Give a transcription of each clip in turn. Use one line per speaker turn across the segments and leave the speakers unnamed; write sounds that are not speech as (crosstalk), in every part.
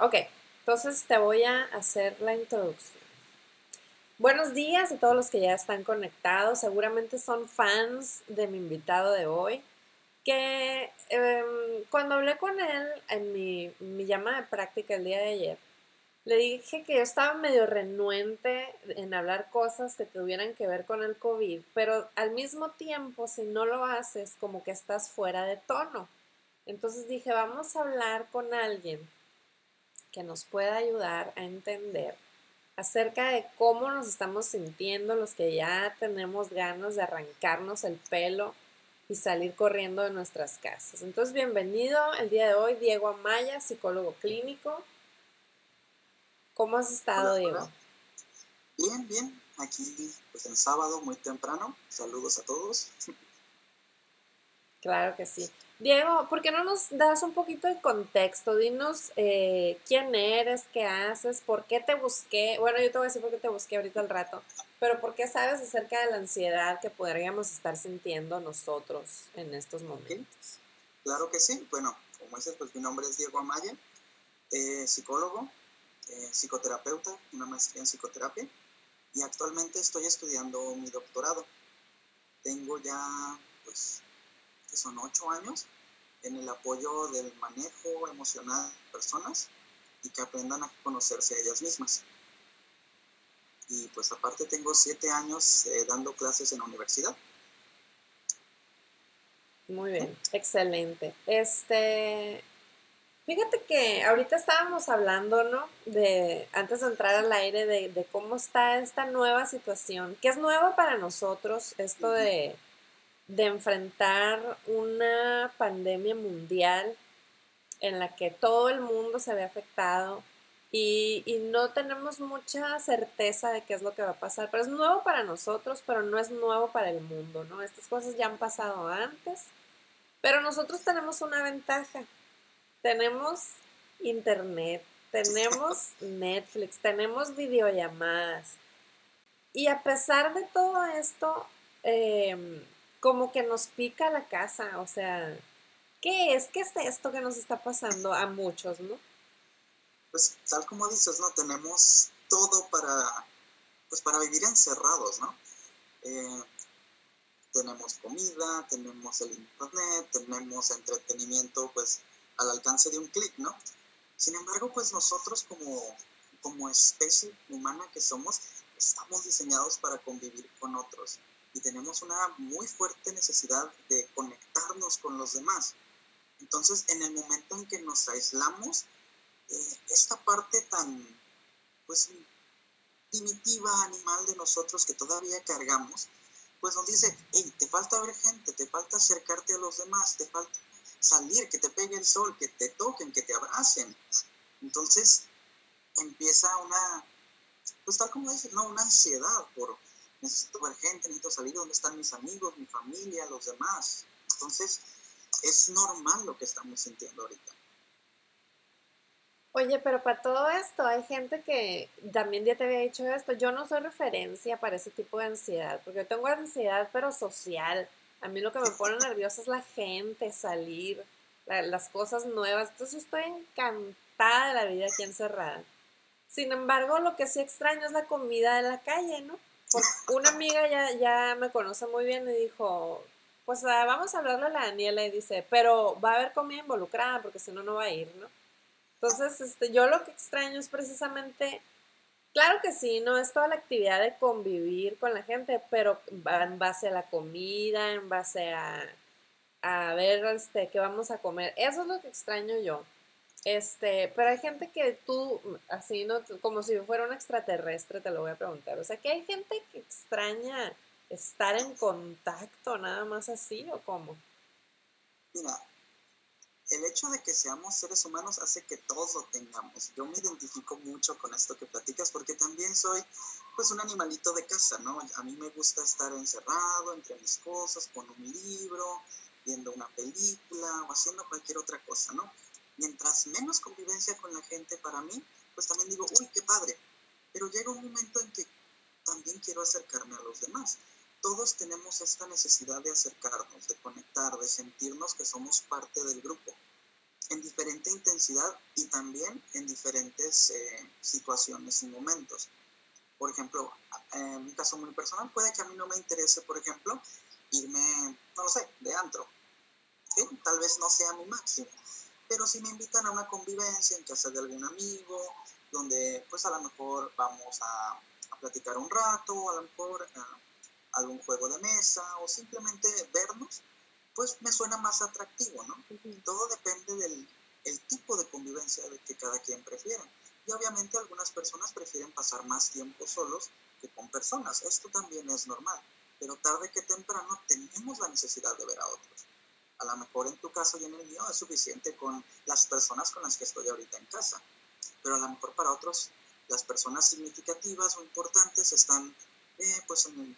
Ok, entonces te voy a hacer la introducción. Buenos días a todos los que ya están conectados. Seguramente son fans de mi invitado de hoy. Que em, cuando hablé con él en mi, mi llamada de práctica el día de ayer, le dije que yo estaba medio renuente en hablar cosas que tuvieran que ver con el COVID, pero al mismo tiempo, si no lo haces, como que estás fuera de tono. Entonces dije, vamos a hablar con alguien que nos pueda ayudar a entender acerca de cómo nos estamos sintiendo los que ya tenemos ganas de arrancarnos el pelo y salir corriendo de nuestras casas. Entonces, bienvenido el día de hoy, Diego Amaya, psicólogo clínico. ¿Cómo has estado, Diego?
Bien, bien. Aquí, pues el sábado, muy temprano. Saludos a todos.
Claro que sí. Diego, ¿por qué no nos das un poquito de contexto? Dinos eh, quién eres, qué haces, por qué te busqué. Bueno, yo te voy a decir por qué te busqué ahorita al rato, pero ¿por qué sabes acerca de la ansiedad que podríamos estar sintiendo nosotros en estos momentos?
Claro que sí. Bueno, como dices, pues mi nombre es Diego Amaya, eh, psicólogo, eh, psicoterapeuta, una maestría en psicoterapia, y actualmente estoy estudiando mi doctorado. Tengo ya, pues, que son ocho años, en el apoyo del manejo emocional de personas y que aprendan a conocerse a ellas mismas. Y pues aparte tengo siete años eh, dando clases en la universidad.
Muy bien, excelente. Este, fíjate que ahorita estábamos hablando, ¿no? De, antes de entrar al aire, de, de cómo está esta nueva situación, que es nueva para nosotros, esto de de enfrentar una pandemia mundial en la que todo el mundo se ve afectado y, no tenemos mucha certeza de qué es lo que va a pasar. Pero es nuevo para nosotros, pero no es nuevo para el mundo, ¿no? Estas cosas ya han pasado antes, pero nosotros tenemos una ventaja. Tenemos internet, tenemos Netflix, tenemos videollamadas. Y a pesar de todo esto, eh, como que nos pica la casa, o sea, ¿qué es? ¿Qué es esto que nos está pasando a muchos, no?
Pues tal como dices, ¿no? Tenemos todo para, pues para vivir encerrados, ¿no? Eh, tenemos comida, tenemos el internet, tenemos entretenimiento, pues al alcance de un clic, ¿no? Sin embargo, pues nosotros como, como especie humana que somos, estamos diseñados para convivir con otros y tenemos una muy fuerte necesidad de conectarnos con los demás. Entonces, en el momento en que nos aislamos, eh, esta parte tan, pues, primitiva, animal de nosotros que todavía cargamos, pues nos dice, hey, te falta ver gente, te falta acercarte a los demás, te falta salir, que te pegue el sol, que te toquen, que te abracen. Entonces empieza una, pues como dice, no, una ansiedad por, necesito ver gente, necesito salir, ¿dónde están mis amigos, mi familia, los demás? Entonces, es normal lo que estamos sintiendo ahorita.
Oye, pero para todo esto hay gente que también ya te había dicho esto, yo no soy referencia para ese tipo de ansiedad, porque yo tengo ansiedad pero social. A mí lo que me pone nerviosa es la gente, salir, las cosas nuevas. Entonces estoy encantada de la vida aquí encerrada. Sin embargo, lo que sí extraño es la comida de la calle, ¿no? Una amiga ya, ya me conoce muy bien y dijo, pues ah, vamos a hablarle a la Daniela y dice, pero va a haber comida involucrada porque si no, no va a ir, ¿no? Entonces, este, yo lo que extraño es precisamente, claro que sí, no es toda la actividad de convivir con la gente, pero en base a la comida, en base a, a ver este, qué vamos a comer. Eso es lo que extraño yo. Este, pero hay gente que tú, así, ¿no? Como si fuera un extraterrestre, te lo voy a preguntar. O sea, que hay gente que extraña estar en contacto, nada más así, ¿o cómo?
Mira, el hecho de que seamos seres humanos hace que todos lo tengamos. Yo me identifico mucho con esto que platicas porque también soy, pues, un animalito de casa, ¿no? A mí me gusta estar encerrado entre mis cosas, con un libro, viendo una película o haciendo cualquier otra cosa, ¿no? Mientras menos convivencia con la gente para mí, pues también digo, uy, qué padre. Pero llega un momento en que también quiero acercarme a los demás. Todos tenemos esta necesidad de acercarnos, de conectar, de sentirnos que somos parte del grupo. en diferente intensidad y también en diferentes eh, situaciones y momentos. Por ejemplo, en un caso muy personal, puede que a mí no me interese, por ejemplo, irme, no lo sé, de antro. Tal vez no sea mi máximo, pero si me invitan a una convivencia en casa de algún amigo, donde pues a lo mejor vamos a, platicar un rato, a lo mejor eh, algún juego de mesa, o simplemente vernos, pues me suena más atractivo, ¿no? Todo depende del el tipo de convivencia que cada quien prefiere. Y obviamente algunas personas prefieren pasar más tiempo solos que con personas. Esto también es normal. Pero tarde que temprano tenemos la necesidad de ver a otros. A lo mejor en tu caso y en el mío es suficiente con las personas con las que estoy ahorita en casa. Pero a lo mejor para otros las personas significativas o importantes están eh, pues en,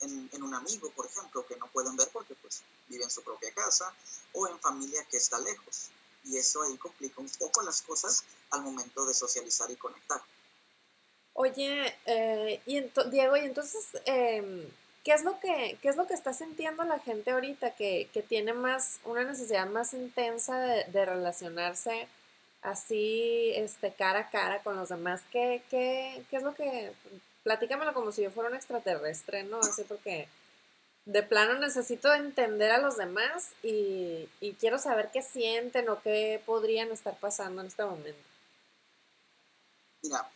en, en, un amigo, por ejemplo, que no pueden ver porque pues vive en su propia casa o en familia que está lejos y eso ahí complica un poco las cosas al momento de socializar y conectar.
Oye, eh, y Diego, y entonces, em, ¿qué, es lo que, ¿qué es lo que está sintiendo la gente ahorita que, que tiene más, una necesidad más intensa de, relacionarse así, este, cara a cara con los demás? ¿Qué, qué, qué es lo que, platícamelo como si yo fuera un extraterrestre, ¿no? Así porque de plano necesito entender a los demás y, quiero saber qué sienten o qué podrían estar pasando en este momento.
Mira,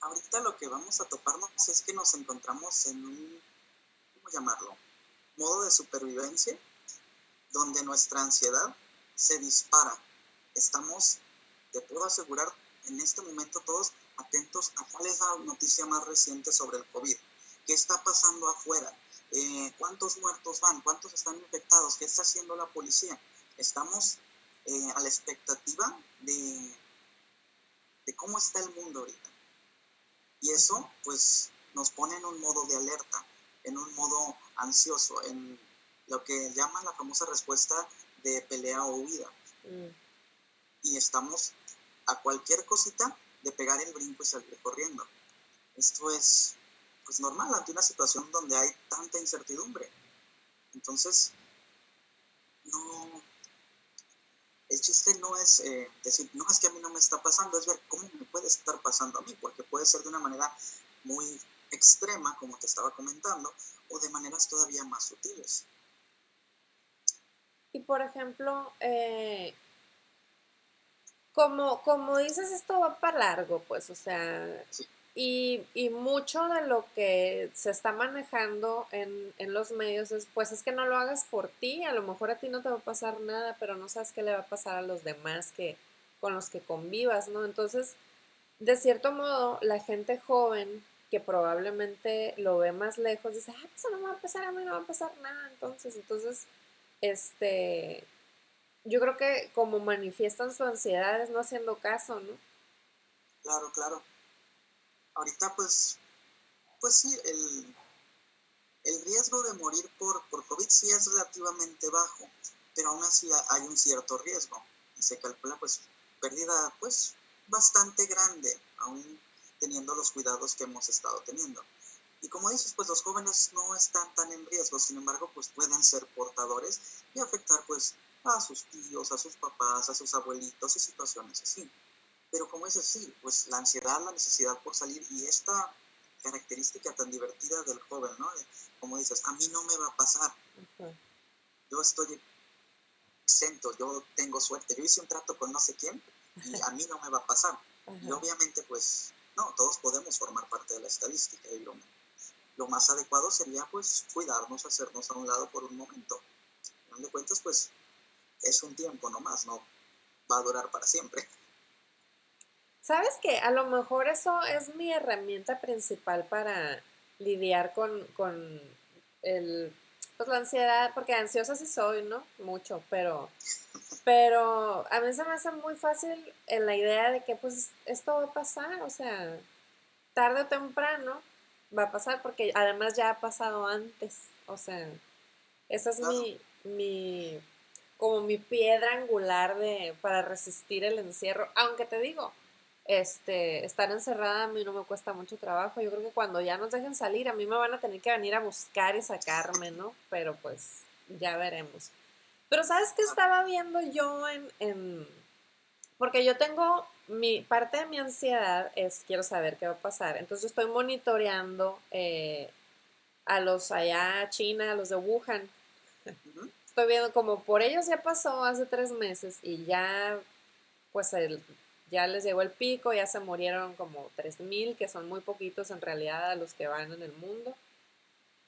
ahorita lo que vamos a toparnos es que nos encontramos en un, ¿cómo llamarlo? Modo de supervivencia, donde nuestra ansiedad se dispara. Estamos, te puedo asegurar, en este momento todos atentos a cuál es la noticia más reciente sobre el COVID. ¿Qué está pasando afuera? Eh, cuántos muertos van, cuántos están infectados, qué está haciendo la policía. Estamos eh, a la expectativa de, de cómo está el mundo ahorita. Y eso pues nos pone en un modo de alerta, en un modo ansioso, en lo que llaman la famosa respuesta de pelea o huida. Mm. Y estamos a cualquier cosita de pegar el brinco y salir corriendo. Esto es pues normal ante una situación donde hay tanta incertidumbre. Entonces, no, el chiste no es eh, decir, no es que a mí no me está pasando, es ver cómo me puede estar pasando a mí, porque puede ser de una manera muy extrema, como te estaba comentando, o de maneras todavía más sutiles.
Y por ejemplo, eh, como, como dices, esto va para largo, pues, o sea, y, y, mucho de lo que se está manejando en, en, los medios es, pues es que no lo hagas por ti, a lo mejor a ti no te va a pasar nada, pero no sabes qué le va a pasar a los demás que, con los que convivas, ¿no? Entonces, de cierto modo, la gente joven que probablemente lo ve más lejos dice, ah, pues no me va a pasar, a mí no va a pasar nada, entonces, entonces, este, yo creo que como manifiestan su ansiedad es no haciendo caso, ¿no?
Claro, claro ahorita pues, pues sí, el, el riesgo de morir por, por COVID sí es relativamente bajo, pero aún así hay un cierto riesgo y se calcula pues pérdida pues bastante grande, aún teniendo los cuidados que hemos estado teniendo. Y como dices, pues los jóvenes no están tan en riesgo, sin embargo, pues pueden ser portadores y afectar pues a sus tíos, a sus papás, a sus abuelitos y situaciones así. Pero como es así, pues la ansiedad, la necesidad por salir y esta característica tan divertida del joven, ¿no? Como dices, a mí no me va a pasar. Yo estoy exento, yo tengo suerte, yo hice un trato con no sé quién y a mí no me va a pasar. Y obviamente, pues, no, todos podemos formar parte de la estadística y lo, lo más adecuado sería, pues, cuidarnos, hacernos a un lado por un momento. En de cuentas, pues, es un tiempo nomás, no va a durar para siempre.
¿Sabes qué? A lo mejor eso es mi herramienta principal para lidiar con, con el, pues la ansiedad, porque ansiosa sí soy, ¿no? Mucho, pero, pero a mí se me hace muy fácil en la idea de que pues esto va a pasar, o sea, tarde o temprano va a pasar, porque además ya ha pasado antes, o sea, esa es mi, mi, como mi piedra angular de, para resistir el encierro, aunque te digo, este, estar encerrada a mí no me cuesta mucho trabajo. Yo creo que cuando ya nos dejen salir, a mí me van a tener que venir a buscar y sacarme, ¿no? Pero pues ya veremos. Pero ¿sabes qué estaba viendo yo en, Porque yo tengo... Mi parte de mi ansiedad es quiero saber qué va a pasar. Entonces yo estoy monitoreando eh, a los allá China, a los de Wuhan. Estoy viendo como por ellos ya pasó hace tres meses y ya pues el, ya les llegó el pico, ya se murieron como 3.000, que son muy poquitos en realidad a los que van en el mundo.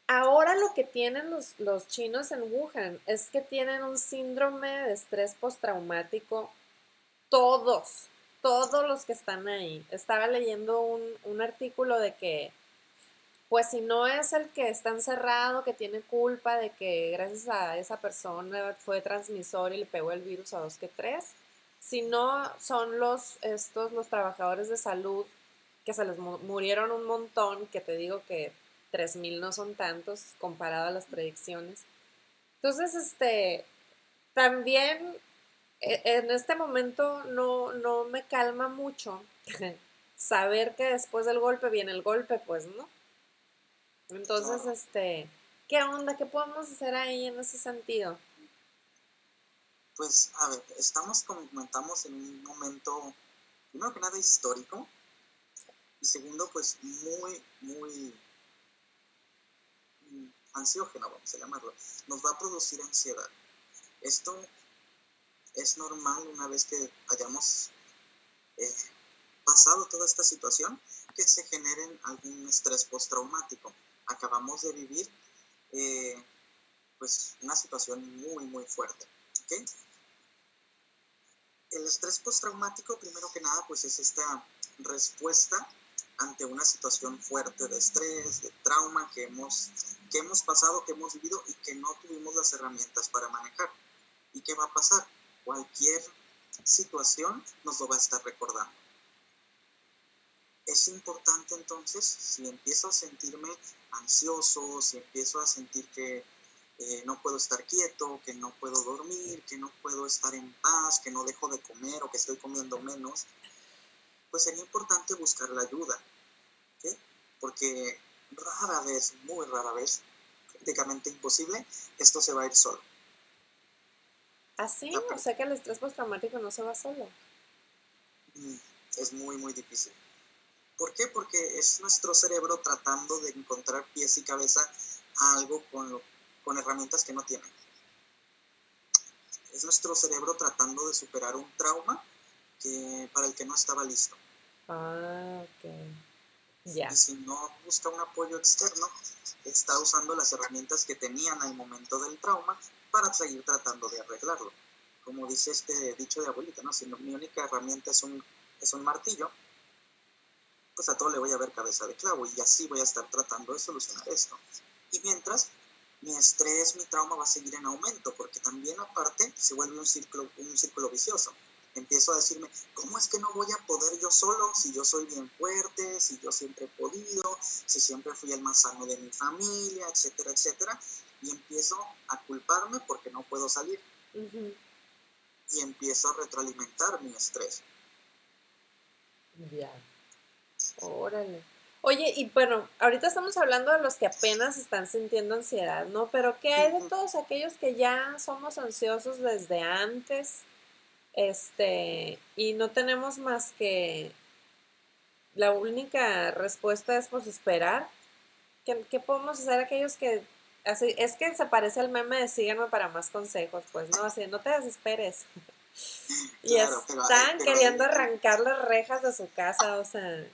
Ahora lo que tienen los, los chinos en Wuhan es que tienen un síndrome de estrés postraumático todos, todos los que están ahí. Estaba leyendo un, un artículo de que, pues si no es el que está encerrado, que tiene culpa de que gracias a esa persona fue transmisor y le pegó el virus a dos que tres, si no son los, estos, los trabajadores de salud que se les murieron un montón, que te digo que 3.000 no son tantos comparado a las predicciones. Entonces, este, también e, en este momento no, no me calma mucho (laughs) saber que después del golpe viene el golpe, pues, ¿no? Entonces, este, ¿qué onda? ¿Qué podemos hacer ahí en ese sentido?
Pues, a ver, estamos, como comentamos, en un momento, primero que nada, histórico, y segundo, pues, muy, muy mm, ansiógeno, vamos a llamarlo. Nos va a producir ansiedad. Esto es normal una vez que hayamos eh, pasado toda esta situación, que se generen algún estrés postraumático. Acabamos de vivir eh, pues una situación muy, muy fuerte. ¿okay? El estrés postraumático, primero que nada, pues es esta respuesta ante una situación fuerte de estrés, de trauma que hemos, que hemos pasado, que hemos vivido y que no tuvimos las herramientas para manejar. ¿Y qué va a pasar? Cualquier situación nos lo va a estar recordando. Es importante entonces, si empiezo a sentirme ansioso, si empiezo a sentir que eh, no puedo estar quieto, que no puedo dormir, que no puedo estar en paz, que no dejo de comer o que estoy comiendo menos, pues sería importante buscar la ayuda. Porque rara vez, muy rara vez, prácticamente imposible, esto se va a ir solo.
¿Así? ¿Ah, o sea que el estrés postraumático no se va solo.
Mm, es muy, muy difícil. ¿Por qué? Porque es nuestro cerebro tratando de encontrar pies y cabeza a algo con lo con herramientas que no tienen. Es nuestro cerebro tratando de superar un trauma que, para el que no estaba listo.
Ah, ok. Ya.
Y si no busca un apoyo externo, está usando las herramientas que tenían al momento del trauma para seguir tratando de arreglarlo. Como dice este dicho de abuelita, ¿no? Si mi única herramienta es un, es un martillo, pues a todo le voy a ver cabeza de clavo y así voy a estar tratando de solucionar esto. Y mientras mi estrés, mi trauma va a seguir en aumento, porque también aparte se vuelve un círculo, un círculo vicioso. Empiezo a decirme, ¿cómo es que no voy a poder yo solo si yo soy bien fuerte, si yo siempre he podido, si siempre fui el más sano de mi familia, etcétera, etcétera? Y empiezo a culparme porque no puedo salir. Y empiezo a retroalimentar mi estrés.
Ya. Órale. Oye, y bueno, ahorita estamos hablando de los que apenas están sintiendo ansiedad, ¿no? Pero ¿qué hay de todos aquellos que ya somos ansiosos desde antes? Este, y no tenemos más que la única respuesta es pues esperar. ¿Qué, podemos hacer aquellos que así, es que se parece al meme de síganme para más consejos, pues no, así no te desesperes. (laughs) y están queriendo arrancar las rejas de su casa, o sea,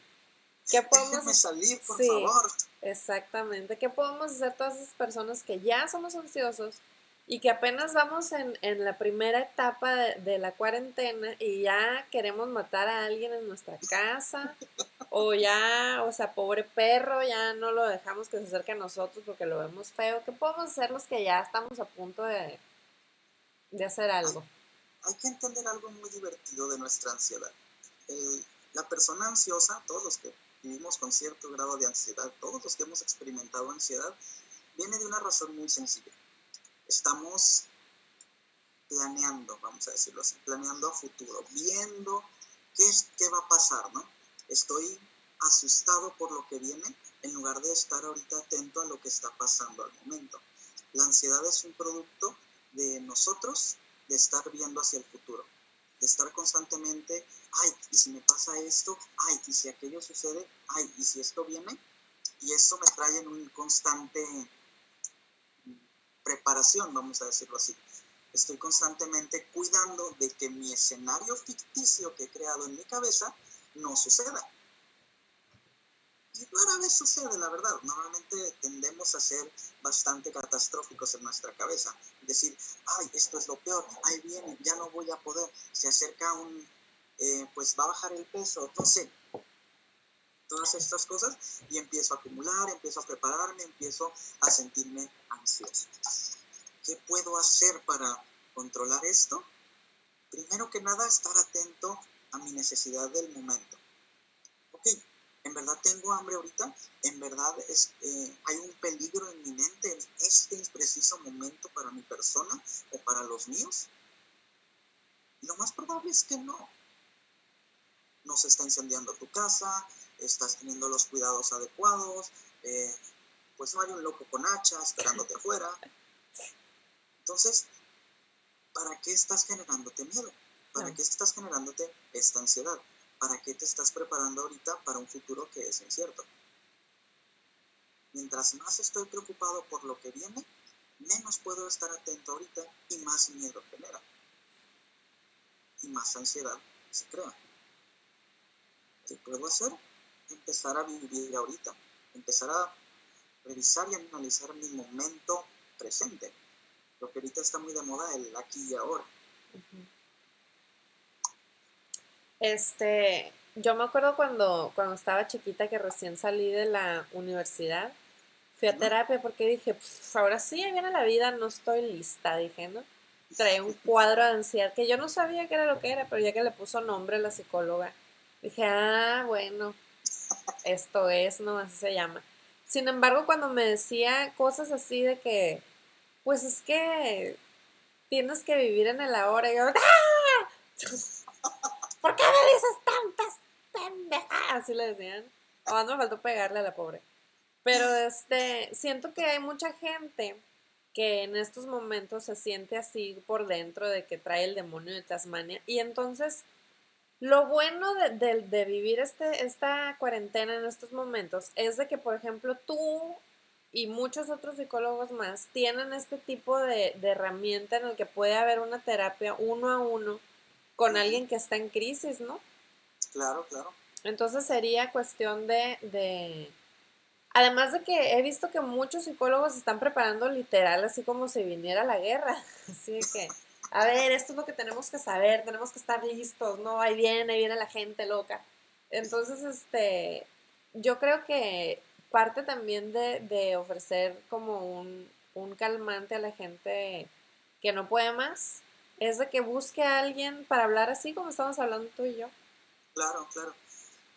¿Qué (laughs) podemos salir, por favor?
Exactamente. ¿Qué podemos hacer todas esas personas que ya somos ansiosos y que apenas vamos en, la primera etapa de, la cuarentena y ya queremos matar a alguien en nuestra casa? o ya, o sea, pobre perro, ya no lo dejamos que se acerque a nosotros porque lo vemos feo. ¿Qué podemos hacer los que ya estamos a punto de, de hacer algo?
Hay, que entender algo muy divertido de nuestra ansiedad. la persona ansiosa, todos los que vivimos con cierto grado de ansiedad, todos los que hemos experimentado ansiedad, viene de una razón muy sencilla. Estamos planeando, vamos a decirlo así, planeando a futuro, viendo qué, es, qué va a pasar, ¿no? Estoy asustado por lo que viene en lugar de estar ahorita atento a lo que está pasando al momento. La ansiedad es un producto de nosotros de estar viendo hacia el futuro, de estar constantemente, ay, y si me pasa esto, ay, y si aquello sucede, ay, y si esto viene, y eso me trae en un constante preparación, vamos a decirlo así. Estoy constantemente cuidando de que mi escenario ficticio que he creado en mi cabeza no suceda. Y rara vez sucede, la verdad. Normalmente tendemos a ser bastante catastróficos en nuestra cabeza. Decir, ay, esto es lo peor, ahí viene, ya no voy a poder, se acerca un, eh, pues va a bajar el peso, entonces todas estas cosas y empiezo a acumular, empiezo a prepararme, empiezo a sentirme ansioso. ¿Qué puedo hacer para controlar esto? Primero que nada, estar atento a mi necesidad del momento. Ok, en verdad tengo hambre ahorita, en verdad es, eh, hay un peligro inminente en este preciso momento para mi persona o para los míos. lo más probable es que no. No se está incendiando tu casa, estás teniendo los cuidados adecuados, eh, pues no hay un loco con hacha esperándote (laughs) afuera. Entonces, ¿para qué estás generándote miedo? ¿Para qué estás generándote esta ansiedad? ¿Para qué te estás preparando ahorita para un futuro que es incierto? Mientras más estoy preocupado por lo que viene, menos puedo estar atento ahorita y más miedo genera. Y más ansiedad se crea. ¿Qué puedo hacer? empezar a vivir ahorita, empezar a revisar y analizar mi momento presente. Lo que ahorita está muy de moda, el aquí y ahora.
Este, yo me acuerdo cuando, cuando estaba chiquita que recién salí de la universidad, fui a terapia porque dije, ahora sí, viene la vida, no estoy lista, dije, ¿no? Traía un cuadro de ansiedad que yo no sabía qué era lo que era, pero ya que le puso nombre a la psicóloga, dije, ah, bueno, esto es, ¿no? Así se llama. Sin embargo, cuando me decía cosas así de que, pues es que tienes que vivir en el ahora, y yo, ¡Ah! ¿Por qué me dices tantas pendejadas? Así le decían. O no me faltó pegarle a la pobre. Pero (laughs) este, siento que hay mucha gente que en estos momentos se siente así por dentro de que trae el demonio de Tasmania. Y entonces lo bueno de, vivir este, esta cuarentena en estos momentos es de que, por ejemplo, tú y muchos otros psicólogos más tienen este tipo de, herramienta en el que puede haber una terapia uno a uno con alguien que está en crisis, ¿no?
Claro, claro.
Entonces sería cuestión de, de... Además de que he visto que muchos psicólogos están preparando literal así como si viniera la guerra. (laughs) Así que a ver, esto es lo que tenemos que saber, tenemos que estar listos, ¿no? Ahí viene, ahí viene la gente loca. Entonces, este, yo creo que parte también de, ofrecer como un, calmante a la gente que no puede más es de que busque a alguien para hablar así como estamos hablando tú y yo.
Claro, claro.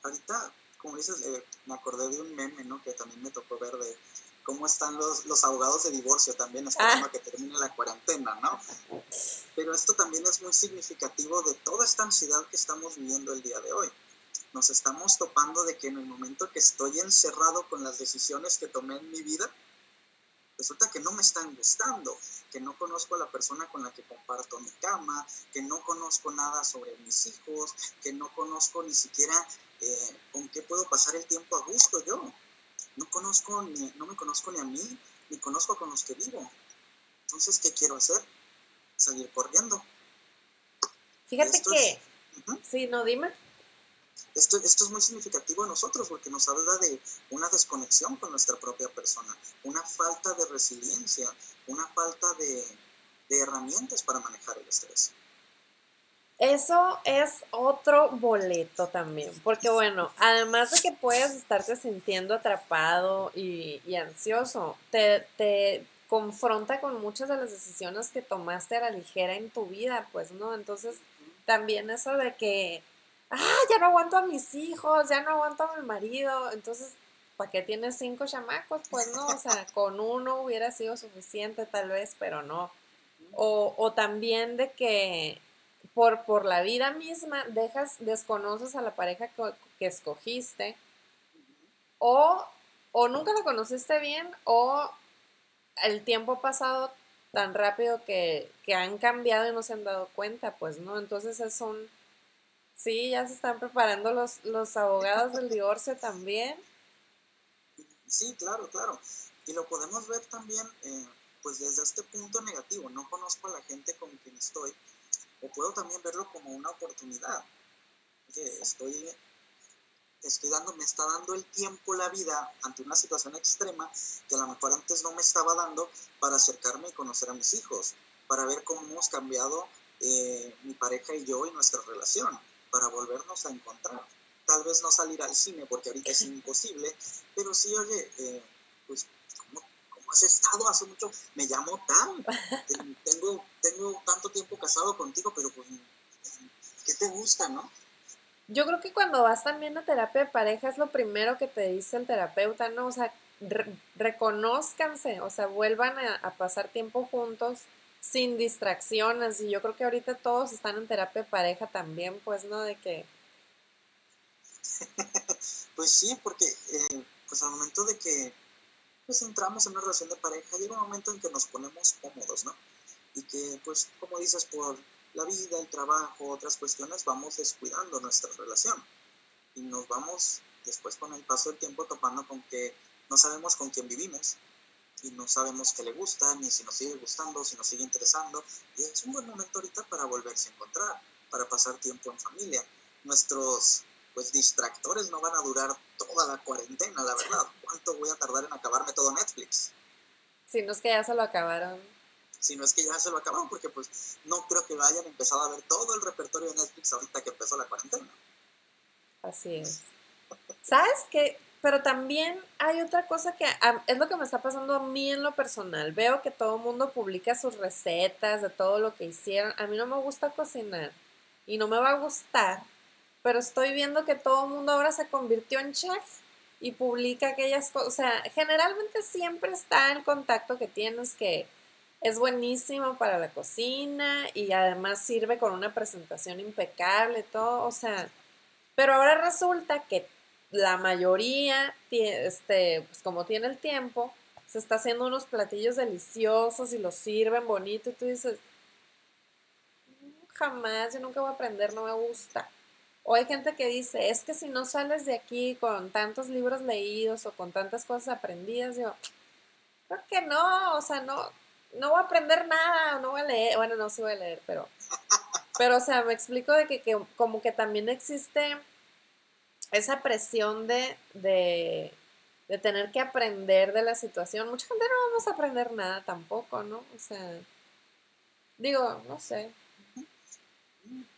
Ahorita, como dices, eh, me acordé de un meme, ¿no? Que también me tocó ver de cómo están los, los abogados de divorcio también esperando ah. que termine la cuarentena, ¿no? Pero esto también es muy significativo de toda esta ansiedad que estamos viviendo el día de hoy. Nos estamos topando de que en el momento que estoy encerrado con las decisiones que tomé en mi vida, resulta que no me están gustando, que no conozco a la persona con la que comparto mi cama, que no conozco nada sobre mis hijos, que no conozco ni siquiera eh, con qué puedo pasar el tiempo a gusto yo no conozco ni, no me conozco ni a mí, ni conozco con los que vivo. Entonces, ¿qué quiero hacer? Salir corriendo.
Fíjate que... Sí, no, dime.
Esto, esto es muy significativo a nosotros porque nos habla de una desconexión con nuestra propia persona, una falta de resiliencia, una falta de, de herramientas para manejar el estrés.
Eso es otro boleto también, porque bueno, además de que puedes estarte sintiendo atrapado y, ansioso, te, te, confronta con muchas de las decisiones que tomaste a la ligera en tu vida, pues, ¿no? Entonces, también eso de que, ah, ya no aguanto a mis hijos, ya no aguanto a mi marido, entonces, ¿para qué tienes cinco chamacos? Pues no, o sea, (laughs) con uno hubiera sido suficiente tal vez, pero no. O, o también de que por, por la vida misma dejas, desconoces a la pareja que, escogiste, o, o nunca la conociste bien, o el tiempo pasado tan rápido que, que han cambiado y no se han dado cuenta, pues, ¿no? Entonces es un... Sí, ya se están preparando los, los abogados del divorcio también.
Sí, claro, claro. Y lo podemos ver también, eh, pues desde este punto negativo. No conozco a la gente con quien estoy, o puedo también verlo como una oportunidad. estoy, estoy dando, me está dando el tiempo, la vida, ante una situación extrema que a lo mejor antes no me estaba dando para acercarme y conocer a mis hijos, para ver cómo hemos cambiado eh, mi pareja y yo y nuestra relación, para volvernos a encontrar. Tal vez no salir al cine porque ahorita es (laughs) imposible, pero sí, oye, eh, pues has estado hace mucho, me llamo tal, (laughs) tengo, tengo tanto tiempo casado contigo, pero pues, ¿qué te gusta, no?
Yo creo que cuando vas también a terapia de pareja es lo primero que te dice el terapeuta, ¿no? O sea, reconózcanse, o sea, vuelvan a, pasar tiempo juntos sin distracciones. Y yo creo que ahorita todos están en terapia pareja también, pues, ¿no? De que... (laughs)
pues sí, porque eh, pues al momento de que pues entramos en una relación de pareja, llega un momento en que nos ponemos cómodos, ¿no? Y que, pues, como dices, por la vida, el trabajo, otras cuestiones, vamos descuidando nuestra relación. Y nos vamos después con el paso del tiempo topando con que no sabemos con quién vivimos y no sabemos qué le gusta, ni si nos sigue gustando, si nos sigue interesando. Y es un buen momento ahorita para volverse a encontrar, para pasar tiempo en familia. Nuestros pues distractores no van a durar toda la cuarentena, la verdad. ¿Cuánto voy a tardar en acabarme todo Netflix?
Si no es que ya se lo acabaron.
Si no es que ya se lo acabaron, porque pues no creo que hayan empezado a ver todo el repertorio de Netflix ahorita que empezó la cuarentena.
Así es. ¿Sabes qué? Pero también hay otra cosa que es lo que me está pasando a mí en lo personal. Veo que todo el mundo publica sus recetas de todo lo que hicieron. A mí no me gusta cocinar y no me va a gustar pero estoy viendo que todo el mundo ahora se convirtió en chef y publica aquellas cosas. O sea, generalmente siempre está el contacto que tienes que es buenísimo para la cocina y además sirve con una presentación impecable, todo, o sea, pero ahora resulta que la mayoría, este, pues como tiene el tiempo, se está haciendo unos platillos deliciosos y los sirven bonito y tú dices, jamás, yo nunca voy a aprender, no me gusta. O hay gente que dice, es que si no sales de aquí con tantos libros leídos o con tantas cosas aprendidas, yo, creo que no, o sea, no, no voy a aprender nada, no voy a leer, bueno, no sí voy a leer, pero, pero, o sea, me explico de que, que como que también existe esa presión de, de, tener que aprender de la situación. Mucha gente no vamos a aprender nada tampoco, ¿no? O sea, digo, no sé.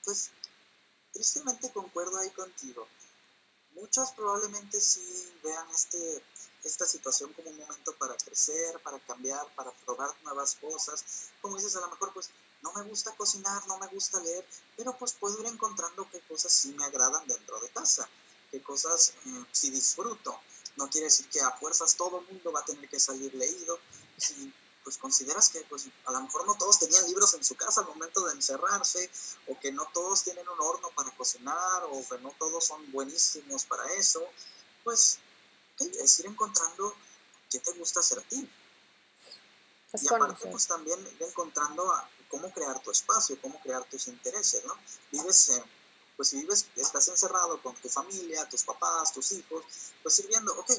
Pues tristemente concuerdo ahí contigo. Muchos probablemente sí vean este, esta situación como un momento para crecer, para cambiar, para probar nuevas cosas. Como dices, a lo mejor pues no me gusta cocinar, no me gusta leer, pero pues puedo ir encontrando qué cosas sí me agradan dentro de casa, qué cosas mm, sí disfruto. No quiere decir que a fuerzas todo el mundo va a tener que salir leído. Si pues consideras que pues a lo mejor no todos tenían libros en su casa al momento de encerrarse, o que no todos tienen un horno para cocinar, o que no todos son buenísimos para eso, pues es ir encontrando qué te gusta hacer a ti. y aparte pues también ir encontrando cómo crear tu espacio, cómo crear tus intereses, ¿no? Vives, pues si vives, estás encerrado con tu familia, tus papás, tus hijos, pues ir viendo, ok,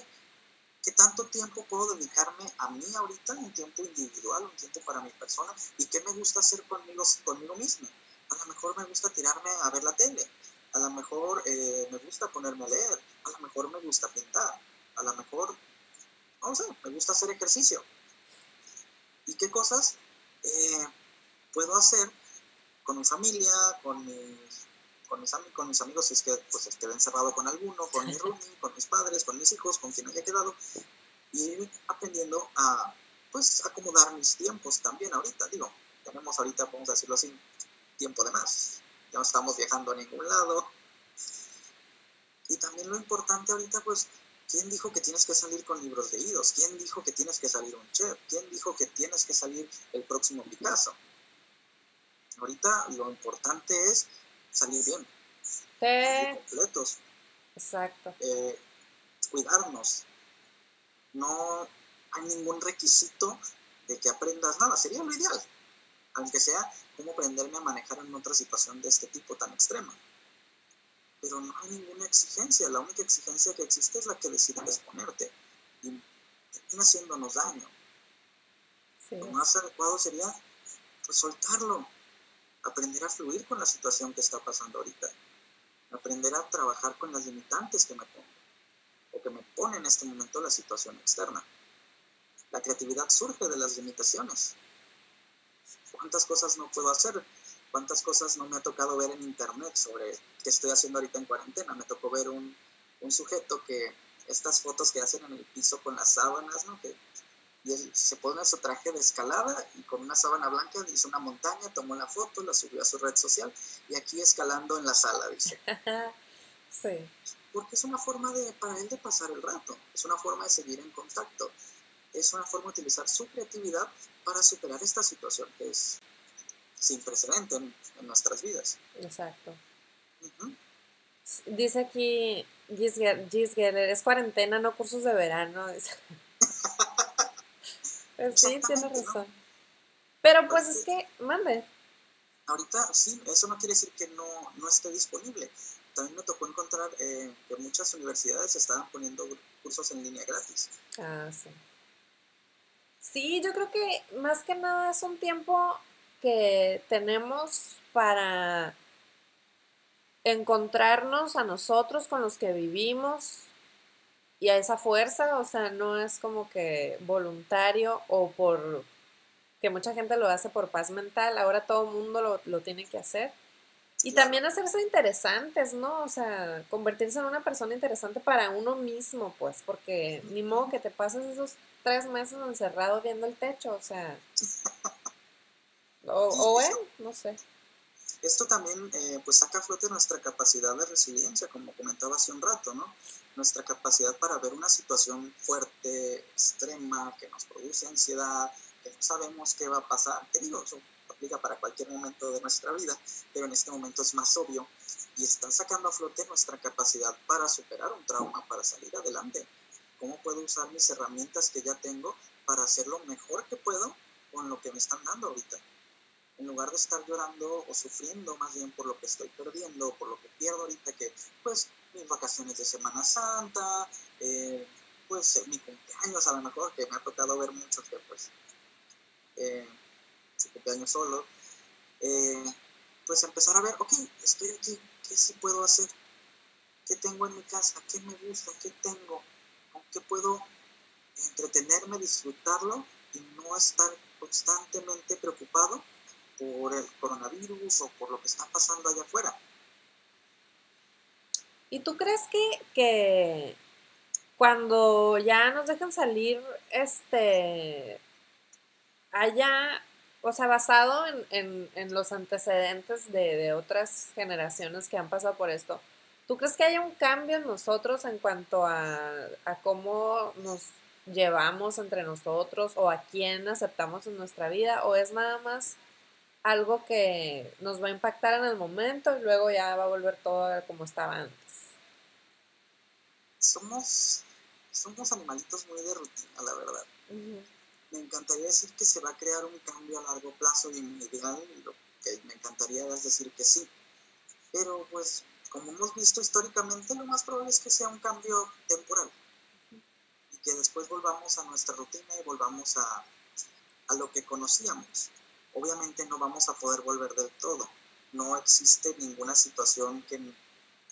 ¿Qué tanto tiempo puedo dedicarme a mí ahorita, un tiempo individual, un tiempo para mi persona? ¿Y qué me gusta hacer conmigo, conmigo mismo? A lo mejor me gusta tirarme a ver la tele, a lo mejor eh, me gusta ponerme a leer, a lo mejor me gusta pintar, a lo mejor, no sé, me gusta hacer ejercicio. ¿Y qué cosas eh, puedo hacer con mi familia, con mis con mis, con mis amigos si es que pues esté encerrado con alguno, con mi roomie, con mis padres, con mis hijos, con quien haya quedado, y ir aprendiendo a pues acomodar mis tiempos también ahorita, digo, tenemos ahorita, vamos a decirlo así, tiempo de más, ya no estamos viajando a ningún lado. Y también lo importante ahorita, pues, ¿quién dijo que tienes que salir con libros leídos? ¿Quién dijo que tienes que salir un chef? ¿Quién dijo que tienes que salir el próximo Picasso? Ahorita lo importante es salir bien.
Sí.
completos.
Exacto.
Eh, cuidarnos. No hay ningún requisito de que aprendas nada, sería lo ideal, aunque sea cómo aprenderme a manejar en otra situación de este tipo tan extrema. Pero no hay ninguna exigencia, la única exigencia que existe es la que decides ponerte y termina haciéndonos daño. Lo más adecuado sería pues, soltarlo, aprender a fluir con la situación que está pasando ahorita, aprender a trabajar con las limitantes que me pongo o que me pone en este momento la situación externa. La creatividad surge de las limitaciones. ¿Cuántas cosas no puedo hacer? ¿Cuántas cosas no me ha tocado ver en internet sobre qué estoy haciendo ahorita en cuarentena? Me tocó ver un, un sujeto que estas fotos que hacen en el piso con las sábanas, ¿no? Que, y él se pone su traje de escalada y con una sábana blanca hizo una montaña, tomó la foto, la subió a su red social y aquí escalando en la sala, dice. (laughs) sí. Porque es una forma de, para él de pasar el rato, es una forma de seguir en contacto, es una forma de utilizar su creatividad para superar esta situación que es sin precedente en, nuestras vidas.
Exacto. Dice aquí Gisgeller, es cuarentena, no cursos de verano. Sí, tiene razón. Pero pues es que, mande.
Ahorita sí, eso no quiere decir que no, no esté disponible. También me tocó encontrar eh, que muchas universidades estaban poniendo cursos en línea gratis.
Ah, sí. Sí, yo creo que más que nada es un tiempo que tenemos para encontrarnos a nosotros con los que vivimos y a esa fuerza, o sea, no es como que voluntario o por que mucha gente lo hace por paz mental, ahora todo el mundo lo, lo tiene que hacer. Y también hacerse interesantes, ¿no? O sea, convertirse en una persona interesante para uno mismo, pues, porque ni modo que te pases esos tres meses encerrado viendo el techo, o sea. (laughs) O, o él, no sé.
Esto también eh, pues saca a flote nuestra capacidad de resiliencia, como comentaba hace un rato, ¿no? Nuestra capacidad para ver una situación fuerte, extrema, que nos produce ansiedad, que no sabemos qué va a pasar. Que digo, eso aplica para cualquier momento de nuestra vida, pero en este momento es más obvio y está sacando a flote nuestra capacidad para superar un trauma, para salir adelante. ¿Cómo puedo usar mis herramientas que ya tengo para hacer lo mejor que puedo con lo que me están dando ahorita? En lugar de estar llorando o sufriendo más bien por lo que estoy perdiendo, por lo que pierdo ahorita, que pues mis vacaciones de Semana Santa, eh, pues mi cumpleaños a lo mejor, que me ha tocado ver muchos que pues eh, su cumpleaños solo, eh, pues empezar a ver, ok, estoy aquí, ¿qué sí puedo hacer? ¿Qué tengo en mi casa? ¿Qué me gusta? ¿Qué tengo? qué puedo entretenerme, disfrutarlo y no estar constantemente preocupado por el coronavirus o por lo que está pasando allá afuera.
¿Y tú crees que, cuando ya nos dejan salir, este, allá, o sea, basado en, los antecedentes de, otras generaciones que han pasado por esto, ¿tú crees que haya un cambio en nosotros en cuanto a, a cómo nos llevamos entre nosotros o a quién aceptamos en nuestra vida? ¿O es nada más algo que nos va a impactar en el momento y luego ya va a volver todo como estaba antes.
Somos, somos animalitos muy de rutina, la verdad. Me encantaría decir que se va a crear un cambio a largo plazo y en ideal lo que me encantaría es decir que sí. Pero pues como hemos visto históricamente, lo más probable es que sea un cambio temporal y que después volvamos a nuestra rutina y volvamos a, a lo que conocíamos obviamente no vamos a poder volver del todo. No existe ninguna situación que,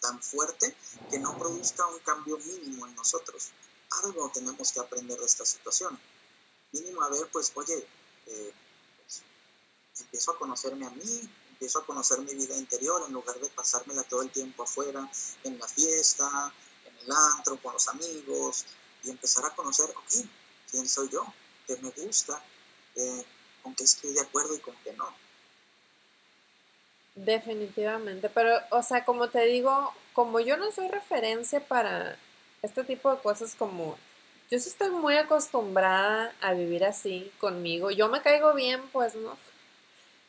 tan fuerte que no produzca un cambio mínimo en nosotros. Algo tenemos que aprender de esta situación. Mínimo a ver, pues, oye, eh, pues, empiezo a conocerme a mí, empiezo a conocer mi vida interior en lugar de pasármela todo el tiempo afuera, en la fiesta, en el antro, con los amigos, y empezar a conocer, ok, quién soy yo, qué me gusta, eh, con que estoy de acuerdo y con que no.
Definitivamente, pero, o sea, como te digo, como yo no soy referencia para este tipo de cosas como, yo sí estoy muy acostumbrada a vivir así conmigo, yo me caigo bien, pues, ¿no?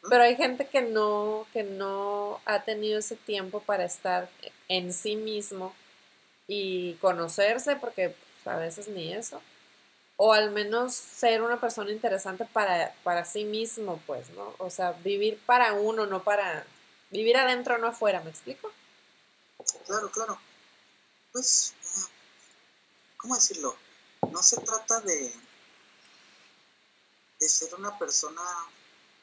Pero hay gente que no, que no ha tenido ese tiempo para estar en sí mismo y conocerse, porque pues, a veces ni eso o al menos ser una persona interesante para, para sí mismo, pues, ¿no? O sea, vivir para uno, no para... Vivir adentro, no afuera, ¿me explico?
Claro, claro. Pues, eh, ¿cómo decirlo? No se trata de, de ser una persona,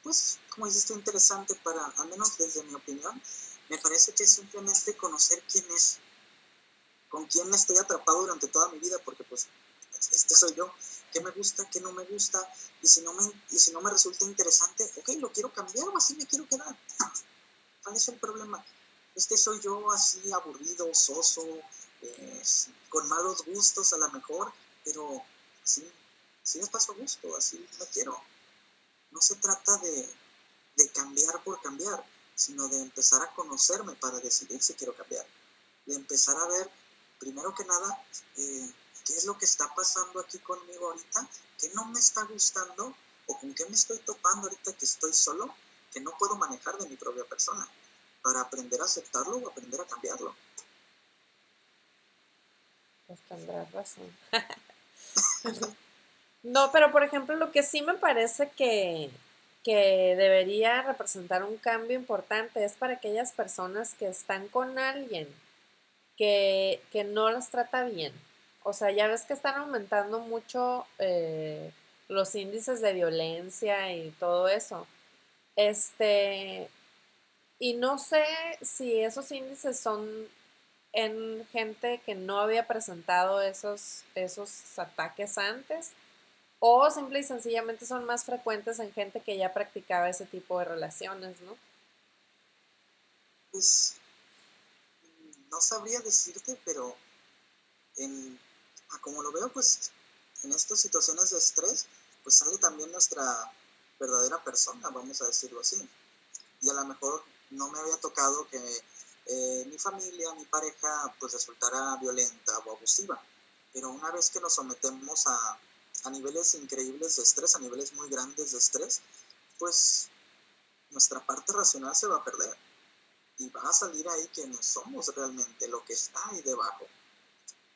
pues, como dices tú, interesante para, al menos desde mi opinión, me parece que es simplemente conocer quién es, con quién estoy atrapado durante toda mi vida, porque pues este soy yo, qué me gusta, qué no me gusta, y si no me, y si no me resulta interesante, ok, lo quiero cambiar o así me quiero quedar. (laughs) ¿Cuál es el problema? Este soy yo así aburrido, soso, eh, con malos gustos a lo mejor, pero sí, sí me paso a gusto, así me quiero. No se trata de, de cambiar por cambiar, sino de empezar a conocerme para decidir si quiero cambiar. De empezar a ver, primero que nada, eh, qué es lo que está pasando aquí conmigo ahorita, que no me está gustando o con qué me estoy topando ahorita que estoy solo, que no puedo manejar de mi propia persona, para aprender a aceptarlo o aprender a cambiarlo.
Pues tendrás razón. (laughs) no, pero por ejemplo, lo que sí me parece que, que debería representar un cambio importante es para aquellas personas que están con alguien que, que no las trata bien o sea, ya ves que están aumentando mucho eh, los índices de violencia y todo eso. Este, y no sé si esos índices son en gente que no había presentado esos, esos ataques antes o simple y sencillamente son más frecuentes en gente que ya practicaba ese tipo de relaciones, ¿no?
Pues no sabría decirte, pero en como lo veo, pues en estas situaciones de estrés, pues sale también nuestra verdadera persona, vamos a decirlo así. Y a lo mejor no me había tocado que eh, mi familia, mi pareja, pues resultara violenta o abusiva. Pero una vez que nos sometemos a, a niveles increíbles de estrés, a niveles muy grandes de estrés, pues nuestra parte racional se va a perder. Y va a salir ahí que no somos realmente lo que está ahí debajo.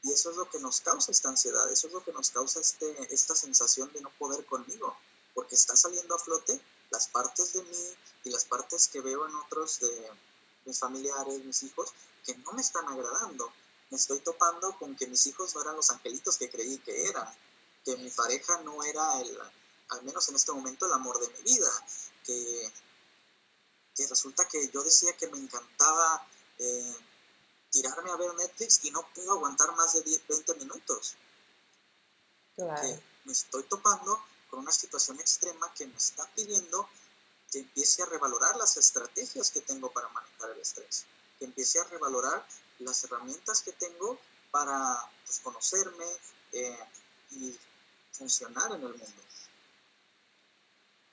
Y eso es lo que nos causa esta ansiedad, eso es lo que nos causa este, esta sensación de no poder conmigo, porque está saliendo a flote las partes de mí y las partes que veo en otros de mis familiares, mis hijos, que no me están agradando. Me estoy topando con que mis hijos no eran los angelitos que creí que eran, que mi pareja no era el, al menos en este momento, el amor de mi vida, que, que resulta que yo decía que me encantaba eh, tirarme a ver Netflix y no puedo aguantar más de 10, 20 minutos. Claro. me estoy topando con una situación extrema que me está pidiendo que empiece a revalorar las estrategias que tengo para manejar el estrés, que empiece a revalorar las herramientas que tengo para pues, conocerme eh, y funcionar en el mundo.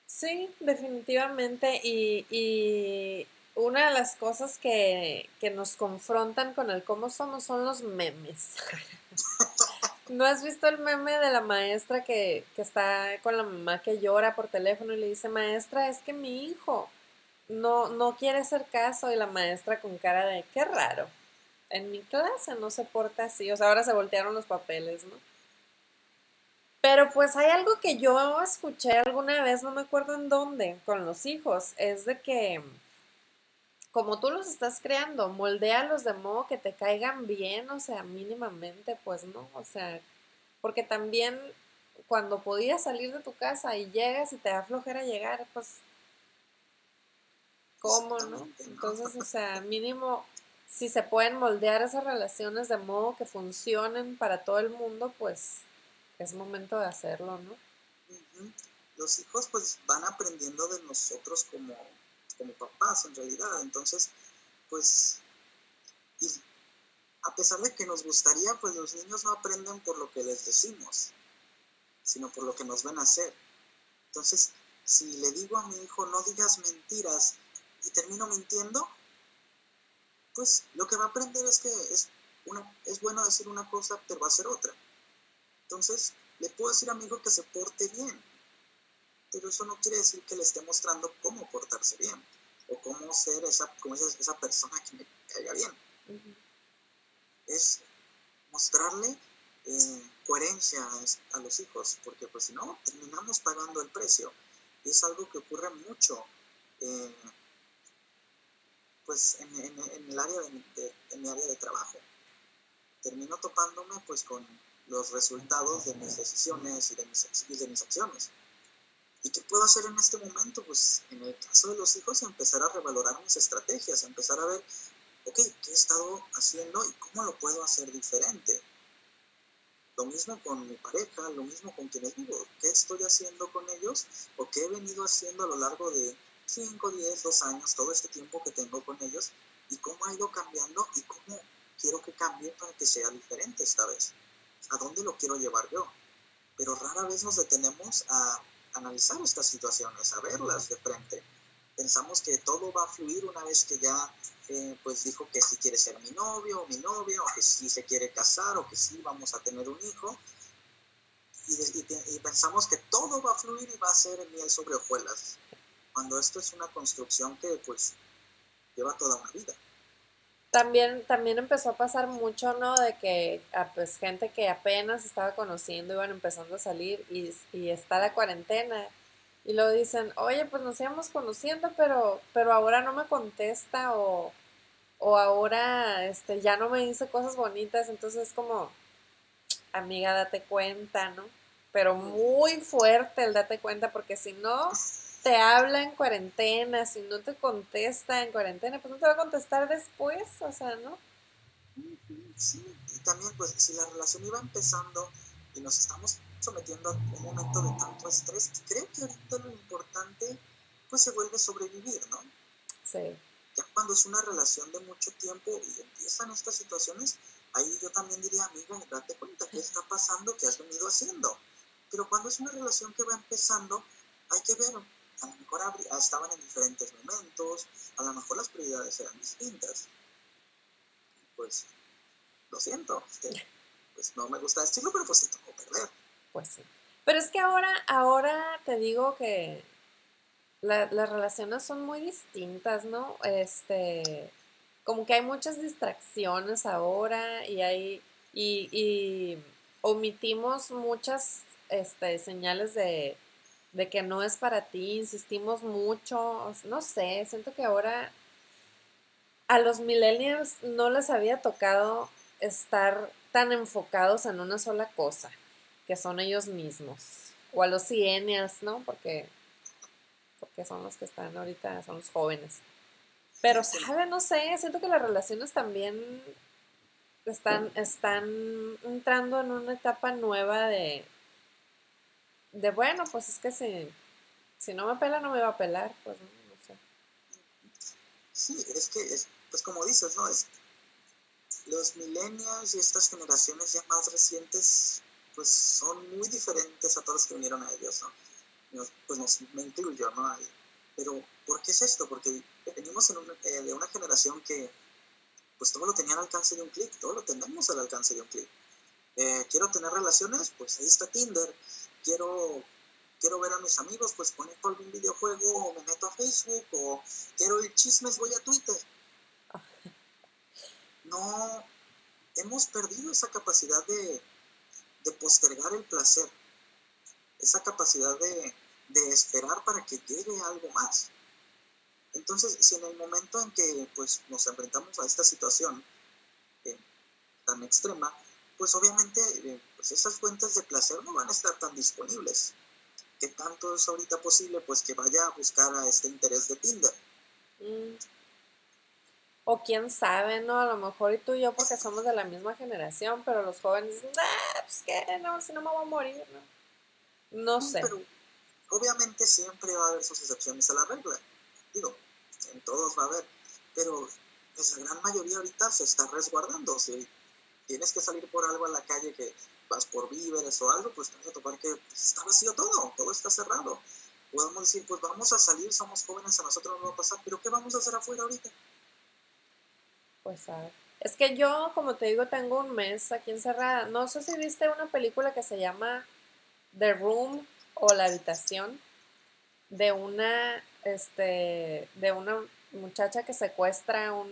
Sí, definitivamente. y una de las cosas que, nos confrontan con el cómo somos son los memes. (laughs) ¿No has visto el meme de la maestra que, está con la mamá que llora por teléfono y le dice, maestra, es que mi hijo no, no quiere hacer caso y la maestra con cara de, qué raro, en mi clase no se porta así, o sea, ahora se voltearon los papeles, ¿no? Pero pues hay algo que yo escuché alguna vez, no me acuerdo en dónde, con los hijos, es de que como tú los estás creando, moldéalos de modo que te caigan bien, o sea, mínimamente, pues no, o sea, porque también cuando podías salir de tu casa y llegas y te da flojera llegar, pues, ¿cómo, no? Entonces, o sea, mínimo, si se pueden moldear esas relaciones de modo que funcionen para todo el mundo, pues es momento de hacerlo, ¿no?
Los hijos pues van aprendiendo de nosotros como como papás en realidad. Entonces, pues, y a pesar de que nos gustaría, pues los niños no aprenden por lo que les decimos, sino por lo que nos ven hacer. Entonces, si le digo a mi hijo, no digas mentiras y termino mintiendo, pues lo que va a aprender es que es, una, es bueno decir una cosa, pero va a hacer otra. Entonces, le puedo decir a mi hijo que se porte bien, pero eso no quiere decir que le esté mostrando cómo portarse bien o cómo ser esa, esa persona que me caiga bien. Es mostrarle eh, coherencia a, los hijos, porque pues si no, terminamos pagando el precio. Y es algo que ocurre mucho eh, pues en, el área de, en mi área de trabajo. Termino topándome pues con los resultados de mis decisiones y de mis, y de mis acciones. ¿Y qué puedo hacer en este momento? Pues en el caso de los hijos, empezar a revalorar mis estrategias, empezar a ver, ok, ¿qué he estado haciendo y cómo lo puedo hacer diferente? Lo mismo con mi pareja, lo mismo con quienes vivo. ¿Qué estoy haciendo con ellos o qué he venido haciendo a lo largo de 5, 10, 2 años, todo este tiempo que tengo con ellos y cómo ha ido cambiando y cómo quiero que cambie para que sea diferente esta vez? ¿A dónde lo quiero llevar yo? Pero rara vez nos detenemos a analizar estas situaciones, a verlas de frente. Pensamos que todo va a fluir una vez que ya eh, pues dijo que si quiere ser mi novio o mi novia, o que si se quiere casar, o que sí vamos a tener un hijo. Y, pensamos que todo va a fluir y va a ser miel sobre hojuelas, cuando esto es una construcción que pues lleva toda una vida.
También, también empezó a pasar mucho, ¿no? De que ah, pues gente que apenas estaba conociendo iban empezando a salir y, y está la cuarentena y luego dicen, oye, pues nos íbamos conociendo, pero, pero ahora no me contesta o, o ahora este, ya no me dice cosas bonitas, entonces es como, amiga, date cuenta, ¿no? Pero muy fuerte el date cuenta, porque si no te habla en cuarentena, si no te contesta en cuarentena, pues no te va a contestar después, o sea, ¿no?
Sí, y también pues si la relación iba empezando y nos estamos sometiendo a un momento de tanto estrés, creo que ahorita lo importante pues se vuelve sobrevivir, ¿no?
Sí.
Ya cuando es una relación de mucho tiempo y empiezan estas situaciones, ahí yo también diría, amiga, date cuenta qué está pasando, qué has venido haciendo. Pero cuando es una relación que va empezando, hay que ver, a lo mejor estaban en diferentes momentos, a lo mejor las prioridades eran distintas. Pues, lo siento, pues no me gusta decirlo, pero pues se tocó perder.
Pues sí. Pero es que ahora, ahora te digo que las relaciones son muy distintas, ¿no? Este, como que hay muchas distracciones ahora y hay, y, y omitimos muchas este, señales de, de que no es para ti, insistimos mucho, no sé, siento que ahora a los millennials no les había tocado estar tan enfocados en una sola cosa que son ellos mismos. O a los cienias, ¿no? Porque, porque son los que están ahorita, son los jóvenes. Pero, ¿sabe? No sé, siento que las relaciones también están, están entrando en una etapa nueva de, de bueno, pues es que si, si no me pela, no me va a pelar, pues no, sé.
Sí, es que, es, pues como dices, ¿no? Es, los millennials y estas generaciones ya más recientes pues son muy diferentes a todos los que vinieron a ellos, ¿no? Pues nos, me incluyo, ¿no? Pero, ¿por qué es esto? Porque venimos eh, de una generación que, pues todo lo tenía al alcance de un clic, todo lo tenemos al alcance de un clic. Eh, quiero tener relaciones, pues ahí está Tinder. Quiero, quiero ver a mis amigos, pues conecto algún videojuego o me meto a Facebook o quiero ir chismes, voy a Twitter. No, hemos perdido esa capacidad de, de postergar el placer, esa capacidad de, esperar para que llegue algo más. Entonces, si en el momento en que pues, nos enfrentamos a esta situación eh, tan extrema, pues obviamente eh, pues esas fuentes de placer no van a estar tan disponibles. ¿Qué tanto es ahorita posible? Pues que vaya a buscar a este interés de Tinder. Mm.
O quién sabe, ¿no? A lo mejor y tú y yo porque somos de la misma generación, pero los jóvenes dicen, ah, pues qué, no, si no me voy a morir, ¿no? No, sé.
Pero obviamente siempre va a haber sus excepciones a la regla. Digo, en todos va a haber. Pero pues, la gran mayoría ahorita se está resguardando. Si tienes que salir por algo a la calle que vas por víveres o algo, pues te vas a topar que pues, está vacío todo, todo está cerrado. Podemos decir, pues vamos a salir, somos jóvenes, a nosotros no va a pasar, pero ¿qué vamos a hacer afuera ahorita?
Pues Es que yo, como te digo, tengo un mes aquí encerrada. No sé si viste una película que se llama The Room o La Habitación de una, este, de una muchacha que secuestra un,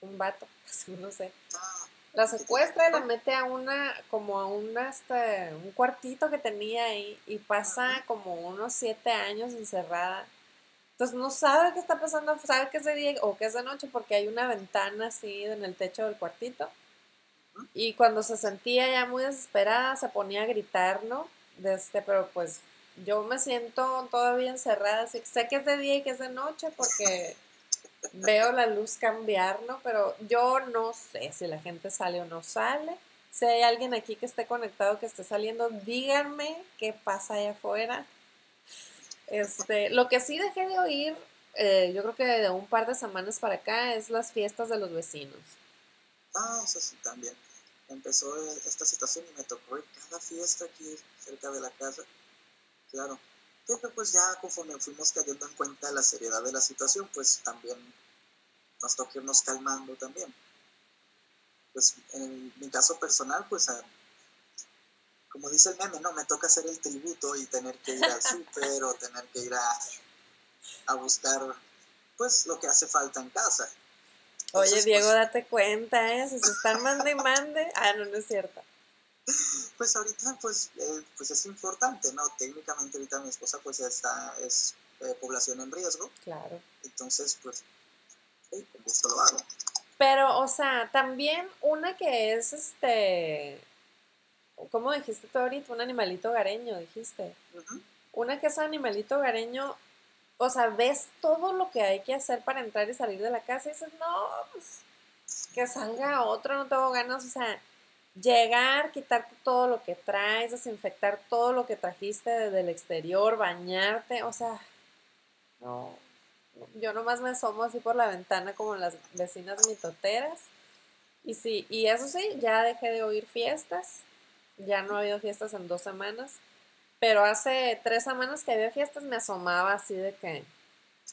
un vato, (laughs) no sé. La secuestra y la mete a una, como a una, este, un cuartito que tenía ahí y pasa como unos siete años encerrada. Entonces no sabe qué está pasando, sabe que es de día o que es de noche porque hay una ventana así en el techo del cuartito. Y cuando se sentía ya muy desesperada, se ponía a gritar, ¿no? De este, pero pues yo me siento todavía encerrada, así sé que es de día y que es de noche porque veo la luz cambiar, ¿no? Pero yo no sé si la gente sale o no sale. Si hay alguien aquí que esté conectado, que esté saliendo, díganme qué pasa allá afuera. Este, lo que sí dejé de oír, eh, yo creo que de un par de semanas para acá, es las fiestas de los vecinos.
Ah, eso sí, también. Empezó esta situación y me tocó ir cada fiesta aquí cerca de la casa. Claro, pero pues ya conforme fuimos cayendo en cuenta la seriedad de la situación, pues también nos toca irnos calmando también. Pues en mi caso personal, pues como dice el meme, no, me toca hacer el tributo y tener que ir al (laughs) súper o tener que ir a, a, buscar pues lo que hace falta en casa.
Oye, Diego, pues date cuenta, ¿eh? Si se están mande y mande. Ah, no, no es cierto.
Pues ahorita, pues, eh, pues es importante, ¿no? Técnicamente ahorita mi esposa, pues, está, es eh, población en riesgo.
Claro.
Entonces, pues, sí, con gusto lo hago.
Pero, o sea, también una que es, este, ¿cómo dijiste tú ahorita? Un animalito hogareño, dijiste. Una que es un animalito hogareño, o sea, ves todo lo que hay que hacer para entrar y salir de la casa y dices, no, pues, que salga otro, no tengo ganas, o sea, llegar, quitarte todo lo que traes, desinfectar todo lo que trajiste desde el exterior, bañarte, o sea, no, yo nomás me asomo así por la ventana como las vecinas mitoteras. Y sí, y eso sí, ya dejé de oír fiestas, ya no ha habido fiestas en dos semanas, pero hace tres semanas que había fiestas me asomaba así de que...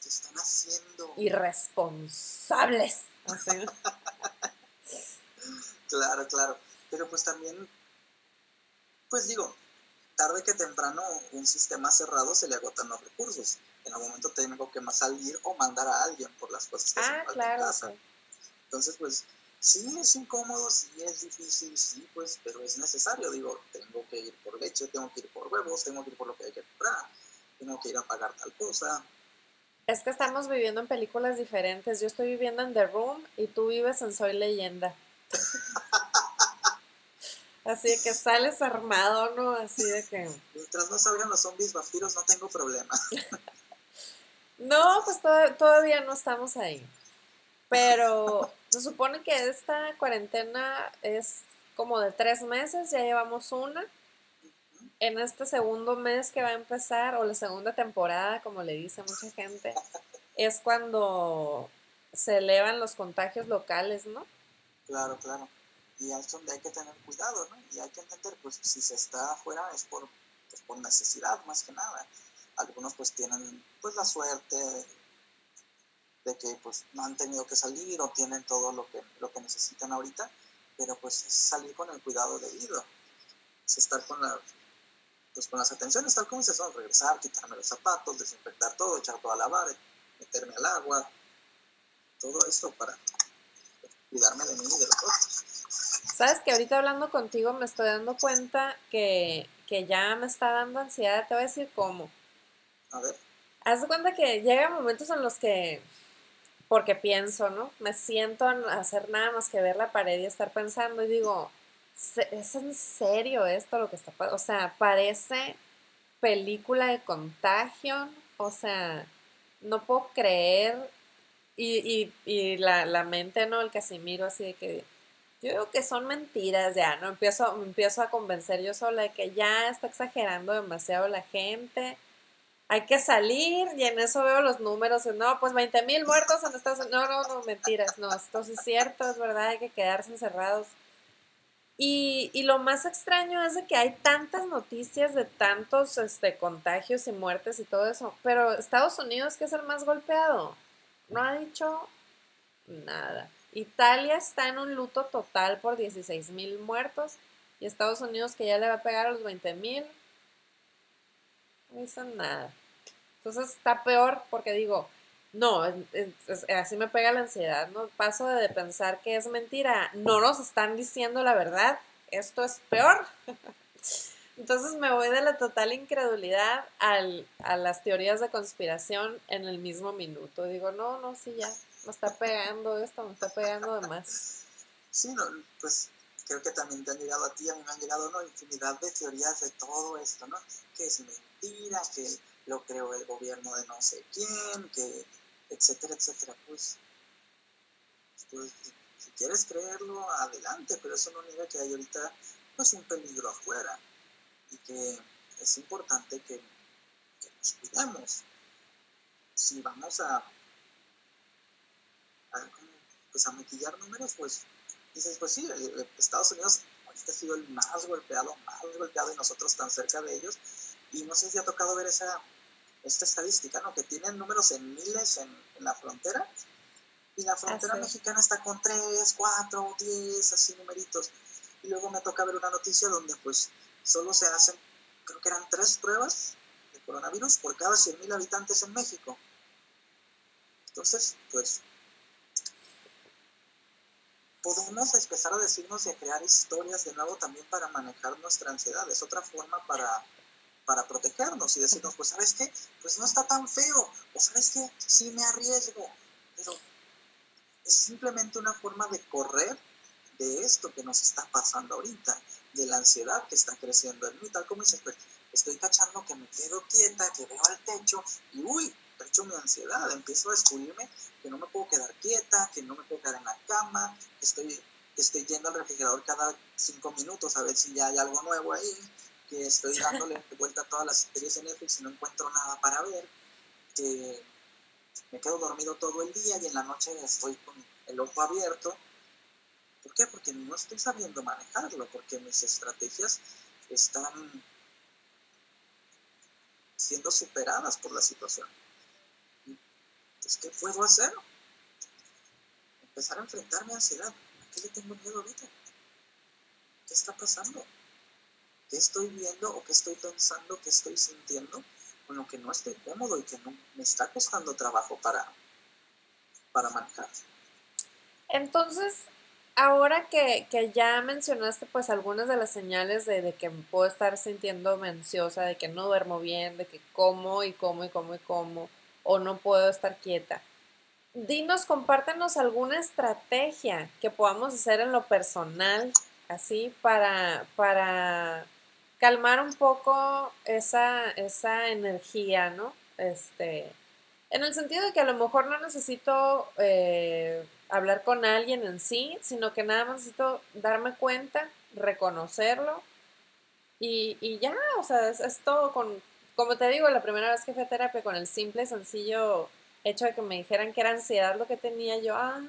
¿Qué están haciendo?
Irresponsables. (laughs)
claro, claro. Pero pues también, pues digo, tarde que temprano un sistema cerrado se le agotan los recursos. En algún momento tengo que más salir o mandar a alguien por las cosas que
ah, claro,
Entonces, pues sí es incómodo, sí es difícil, sí, pues, pero es necesario. Digo, tengo que ir por leche, tengo que ir por huevos, tengo que ir por lo que hay que comprar, tengo que ir a pagar tal cosa.
Es que estamos viviendo en películas diferentes. Yo estoy viviendo en The Room y tú vives en Soy Leyenda. (laughs) Así de que sales armado, ¿no? Así de que...
Mientras no salgan los zombies vampiros no tengo problema. (laughs)
no, pues todavía no estamos ahí. Pero se supone que esta cuarentena es como de tres meses, ya llevamos una. En este segundo mes que va a empezar, o la segunda temporada, como le dice mucha gente, es cuando se elevan los contagios locales, ¿no?
Claro, claro y es donde hay que tener cuidado, ¿no? Y hay que entender, pues si se está afuera es por, pues, por necesidad más que nada. Algunos pues tienen pues la suerte de que pues no han tenido que salir o tienen todo lo que, lo que necesitan ahorita, pero pues es salir con el cuidado debido, es estar con la pues con las atenciones tal como se son, regresar, quitarme los zapatos, desinfectar todo, echar todo a lavar, meterme al agua, todo esto para cuidarme de mí y de los otros.
Sabes que ahorita hablando contigo me estoy dando cuenta que, ya me está dando ansiedad. Te voy a decir cómo.
A ver.
Haz de cuenta que llegan momentos en los que, porque pienso, ¿no? Me siento a hacer nada más que ver la pared y estar pensando y digo, ¿es en serio esto lo que está pasando? O sea, parece película de contagio. O sea, no puedo creer. Y, y la, la mente, ¿no? El Casimiro así de que yo digo que son mentiras ya, ¿no? Empiezo, empiezo a convencer yo sola de que ya está exagerando demasiado la gente. Hay que salir y en eso veo los números. No, pues 20 mil muertos en Estados Unidos. No, no, no, mentiras. No, esto es cierto, es verdad, hay que quedarse encerrados. Y, y, lo más extraño es de que hay tantas noticias de tantos este, contagios y muertes y todo eso. Pero Estados Unidos, que es el más golpeado, no ha dicho nada. Italia está en un luto total por 16 mil muertos y Estados Unidos que ya le va a pegar a los 20 mil, no dicen nada. Entonces está peor porque digo, no, así me pega la ansiedad, ¿no? Paso de pensar que es mentira, no nos están diciendo la verdad, esto es peor. (laughs) Entonces me voy de la total incredulidad al, a las teorías de conspiración en el mismo minuto. Digo, no, no, sí, ya, me está pegando esto, me está pegando de más.
Sí, no, pues creo que también te han llegado a ti, a mí me han llegado ¿no? infinidad de teorías de todo esto, ¿no? Que es mentira, que lo creó el gobierno de no sé quién, que etcétera, etcétera. Pues, pues si quieres creerlo, adelante, pero eso no niega que hay ahorita pues un peligro afuera y que es importante que, nos cuidemos. Si vamos a, a, pues a maquillar números, pues dices, pues sí, Estados Unidos ha sido el más golpeado, más golpeado y nosotros tan cerca de ellos. Y no sé si ha tocado ver esa, esta estadística, ¿no? Que tienen números en miles en, la frontera. Y la frontera mexicana está con 3, 4, 10, así numeritos. Y luego me toca ver una noticia donde pues solo se hacen, creo que eran tres pruebas de coronavirus por cada 100.000 habitantes en México. Entonces, pues podemos empezar a decirnos y a crear historias de nuevo también para manejar nuestra ansiedad. Es otra forma para, para protegernos y decirnos, pues sabes qué, pues no está tan feo, o sabes qué, sí me arriesgo, pero es simplemente una forma de correr de esto que nos está pasando ahorita, de la ansiedad que está creciendo en mí, tal como dices, pues estoy cachando que me quedo quieta, que veo al techo y uy, hecho mi ansiedad, empiezo a descubrirme que no me puedo quedar quieta, que no me puedo quedar en la cama, que estoy, estoy yendo al refrigerador cada cinco minutos a ver si ya hay algo nuevo ahí, que estoy dándole (laughs) vuelta a todas las series de Netflix y no encuentro nada para ver, que me quedo dormido todo el día y en la noche estoy con el ojo abierto. ¿Por qué? Porque no estoy sabiendo manejarlo, porque mis estrategias están siendo superadas por la situación. Entonces, ¿qué puedo hacer? Empezar a enfrentar mi ansiedad. ¿A qué le tengo miedo ahorita? ¿Qué está pasando? ¿Qué estoy viendo o qué estoy pensando, qué estoy sintiendo con lo que no estoy cómodo y que no me está costando trabajo para, para manejar?
Entonces, ahora que, ya mencionaste pues algunas de las señales de, de, que puedo estar sintiendo ansiosa, de que no duermo bien, de que como y como y como y como, o no puedo estar quieta. Dinos, compártenos alguna estrategia que podamos hacer en lo personal, así, para, para calmar un poco esa, esa energía, ¿no? Este, en el sentido de que a lo mejor no necesito eh, hablar con alguien en sí, sino que nada más necesito darme cuenta, reconocerlo y, y ya, o sea, es, todo con, como te digo, la primera vez que fui a terapia con el simple, sencillo hecho de que me dijeran que era ansiedad lo que tenía, yo, ah,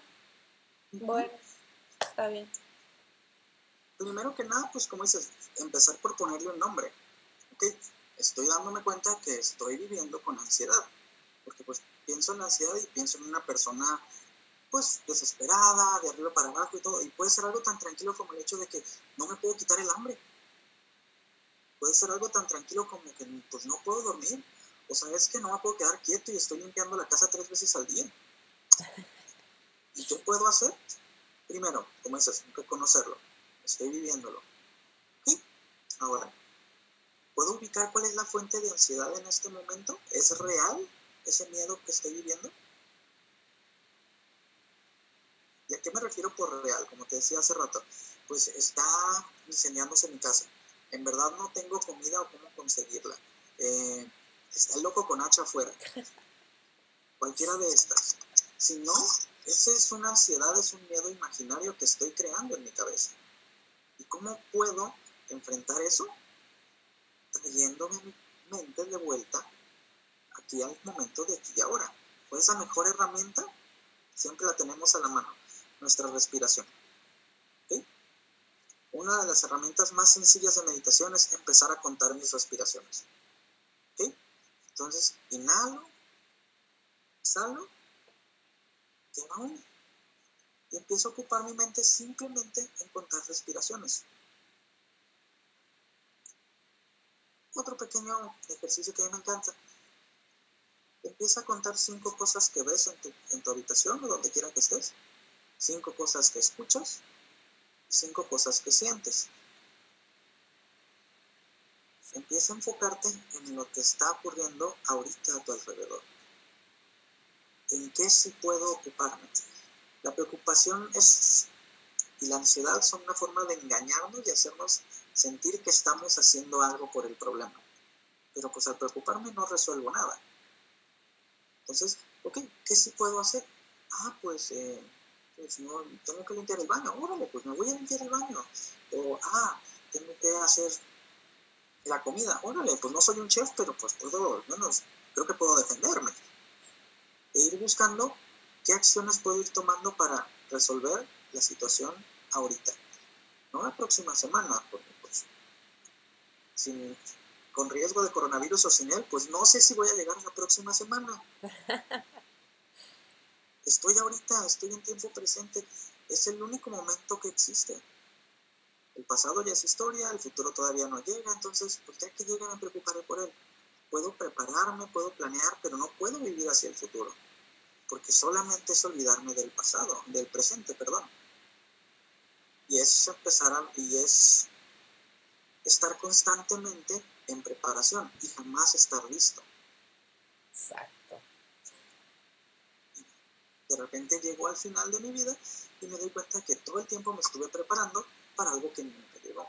bueno, está bien
primero que nada, pues como dices, empezar por ponerle un nombre. ¿ok? Estoy dándome cuenta que estoy viviendo con ansiedad, porque pues pienso en ansiedad y pienso en una persona pues desesperada, de arriba para abajo y todo, y puede ser algo tan tranquilo como el hecho de que no me puedo quitar el hambre. Puede ser algo tan tranquilo como que pues no puedo dormir, o sabes que no me puedo quedar quieto y estoy limpiando la casa tres veces al día. ¿Y qué puedo hacer? Primero, como dices, reconocerlo estoy viviéndolo. Ahora, ¿puedo ubicar cuál es la fuente de ansiedad en este momento? ¿Es real ese miedo que estoy viviendo? ¿Y a qué me refiero por real? Como te decía hace rato, pues está incendiándose mi casa. En verdad no tengo comida o cómo conseguirla. Eh, está el loco con hacha afuera. (laughs) Cualquiera de estas. Si no, esa es una ansiedad, es un miedo imaginario que estoy creando en mi cabeza. ¿Y cómo puedo enfrentar eso? Trayéndome mi mente de vuelta aquí al momento de aquí y ahora. Pues esa mejor herramienta siempre la tenemos a la mano, nuestra respiración. Una de las herramientas más sencillas de meditación es empezar a contar mis respiraciones. Entonces, inhalo, exhalo, lleva uno y empiezo a ocupar mi mente simplemente en contar respiraciones. Otro pequeño ejercicio que a mí me encanta. empieza a contar cinco cosas que ves en tu, en tu habitación o donde quiera que estés, cinco cosas que escuchas, cinco cosas que sientes. Empieza a enfocarte en lo que está ocurriendo ahorita a tu alrededor. ¿En qué sí puedo ocuparme? La preocupación es y la ansiedad son una forma de engañarnos y hacernos sentir que estamos haciendo algo por el problema. Pero pues al preocuparme no resuelvo nada. Entonces, ok, ¿qué sí puedo hacer? Ah, pues, eh, pues no, tengo que limpiar el baño. Órale, pues me voy a limpiar el baño. O, ah, tengo que hacer la comida. Órale, pues no soy un chef, pero pues puedo, al menos, creo que puedo defenderme. E ir buscando qué acciones puedo ir tomando para resolver la situación ahorita. No la próxima semana, porque pues, sin, con riesgo de coronavirus o sin él, pues no sé si voy a llegar la próxima semana. (laughs) Estoy ahorita, estoy en tiempo presente. Es el único momento que existe. El pasado ya es historia, el futuro todavía no llega, entonces, pues ya que llega me preocuparé por él. Puedo prepararme, puedo planear, pero no puedo vivir hacia el futuro, porque solamente es olvidarme del pasado, del presente, perdón. Y es empezar a, y es estar constantemente en preparación y jamás estar listo.
Exacto.
De repente llego al final de mi vida y me doy cuenta que todo el tiempo me estuve preparando para algo que nunca llegó.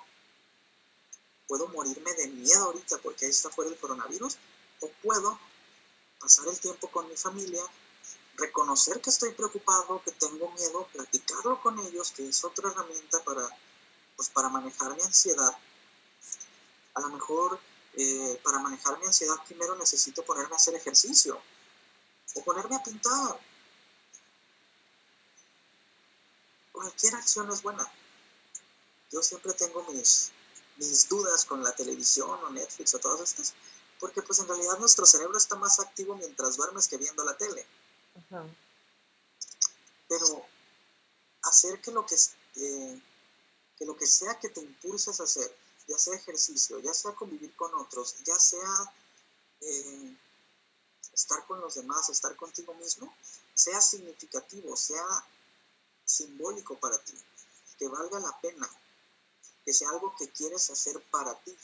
Puedo morirme de miedo ahorita porque ahí está fuera el coronavirus o puedo pasar el tiempo con mi familia, reconocer que estoy preocupado, que tengo miedo, platicarlo con ellos, que es otra herramienta para, pues, para manejar mi ansiedad. A lo mejor eh, para manejar mi ansiedad primero necesito ponerme a hacer ejercicio o ponerme a pintar. Cualquier acción es buena. Yo siempre tengo mis, mis dudas con la televisión o Netflix o todas estas, porque pues en realidad nuestro cerebro está más activo mientras duermes que viendo la tele. Pero hacer que lo que, eh, que lo que sea que te impulses a hacer, ya sea ejercicio, ya sea convivir con otros, ya sea eh, estar con los demás, estar contigo mismo, sea significativo, sea simbólico para ti, que valga la pena, que sea algo que quieres hacer para ti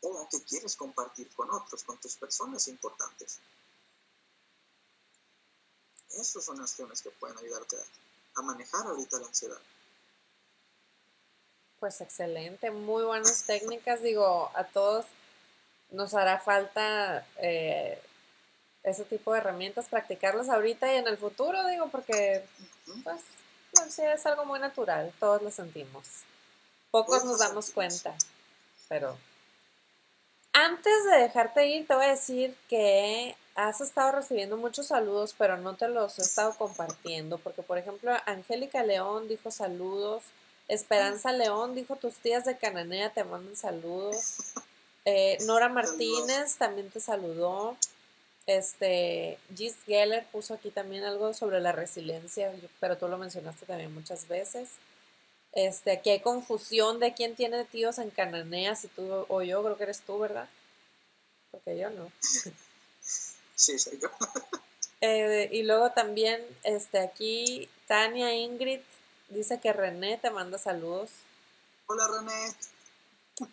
o que quieres compartir con otros, con tus personas importantes. Esas son acciones que pueden ayudarte a, manejar ahorita la ansiedad.
Pues excelente, muy buenas (laughs) técnicas. Digo, a todos nos hará falta eh, ese tipo de herramientas, practicarlas ahorita y en el futuro, digo, porque pues la ansiedad es algo muy natural, todos lo sentimos. Pocos nos damos cuenta, pero antes de dejarte ir, te voy a decir que has estado recibiendo muchos saludos, pero no te los he estado compartiendo, porque por ejemplo, Angélica León dijo saludos, Esperanza León dijo tus tías de Cananea te mandan saludos, (laughs) eh, Nora Martínez también te saludó, este, Gis Geller puso aquí también algo sobre la resiliencia, pero tú lo mencionaste también muchas veces. Este, aquí hay confusión de quién tiene tíos en Cananea, si tú o yo, creo que eres tú, ¿verdad? Porque yo no. (laughs)
Sí, soy yo. (laughs)
Eh, y luego también, este, aquí Tania Ingrid dice que René te manda saludos.
Hola René.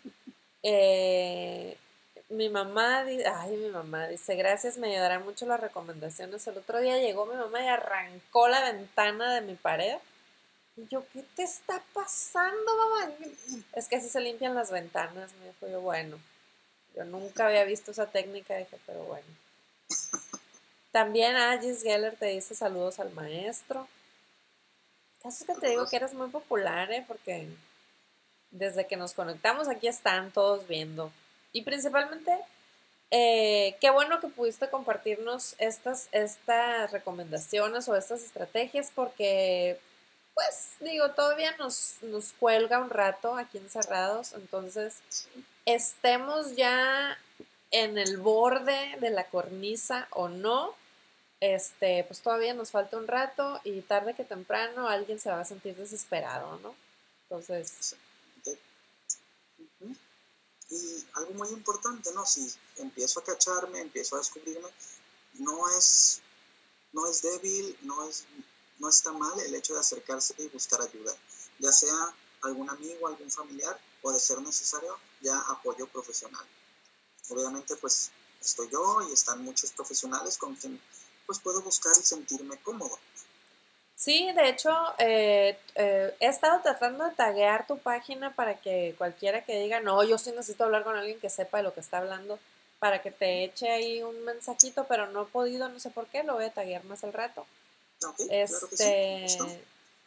Eh, mi mamá, ay, mi mamá dice, gracias, me ayudarán mucho las recomendaciones. El otro día llegó mi mamá y arrancó la ventana de mi pared. Y yo, ¿qué te está pasando, mamá? Es que así se limpian las ventanas, me dijo yo, bueno. Yo nunca había visto esa técnica, dije, pero bueno. También Agis Geller te dice saludos al maestro. Caso que te digo que eres muy popular, ¿eh? Porque desde que nos conectamos aquí están todos viendo. Y principalmente, eh, qué bueno que pudiste compartirnos estas, estas recomendaciones o estas estrategias porque, pues, digo, todavía nos, nos cuelga un rato aquí encerrados. Entonces, estemos ya en el borde de la cornisa o no, este, pues todavía nos falta un rato y tarde que temprano alguien se va a sentir desesperado, ¿no? Entonces...
Y algo muy importante, ¿no? Si empiezo a cacharme, empiezo a descubrirme, no es, no es débil, no, es, no está mal el hecho de acercarse y buscar ayuda, ya sea algún amigo, algún familiar o de ser necesario ya apoyo profesional. Obviamente pues estoy yo y están muchos profesionales con quien pues puedo buscar y sentirme cómodo.
Sí, de hecho, eh, eh, he estado tratando de taguear tu página para que cualquiera que diga, no, yo sí necesito hablar con alguien que sepa de lo que está hablando, para que te eche ahí un mensajito, pero no he podido, no sé por qué, lo voy a taguear más al rato. este,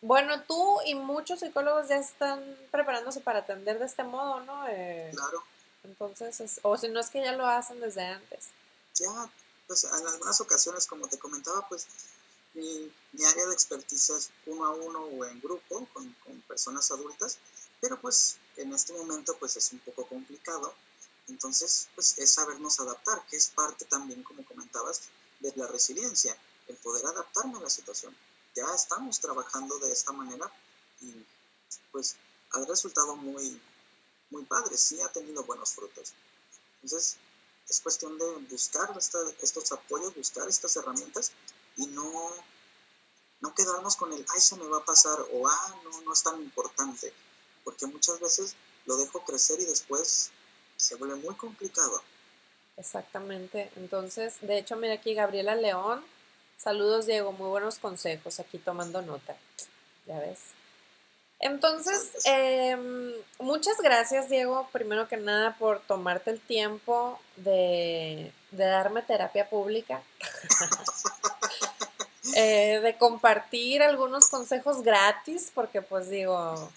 Bueno, tú y muchos psicólogos ya están preparándose para atender de este modo, ¿no?
Eh, claro.
Entonces, o si no es que ya lo hacen desde antes.
Ya, pues en algunas ocasiones, como te comentaba, pues mi, área de expertise es uno a uno o en grupo con, con, personas adultas, pero pues en este momento pues es un poco complicado. Entonces, pues es sabernos adaptar, que es parte también, como comentabas, de la resiliencia, el poder adaptarme a la situación. Ya estamos trabajando de esta manera y pues ha resultado muy, muy padre, sí ha tenido buenos frutos. Entonces, es cuestión de buscar estos apoyos, buscar estas herramientas y no, no quedarnos con el, ay, se me va a pasar o, ah, no, no es tan importante, porque muchas veces lo dejo crecer y después se vuelve muy complicado.
Exactamente. Entonces, de hecho, mira aquí Gabriela León. Saludos, Diego. Muy buenos consejos. Aquí tomando nota. Ya ves. Entonces, em, muchas gracias, Diego, primero que nada, por tomarte el tiempo de, de darme terapia pública. (laughs) Eh, de compartir algunos consejos gratis, porque pues digo,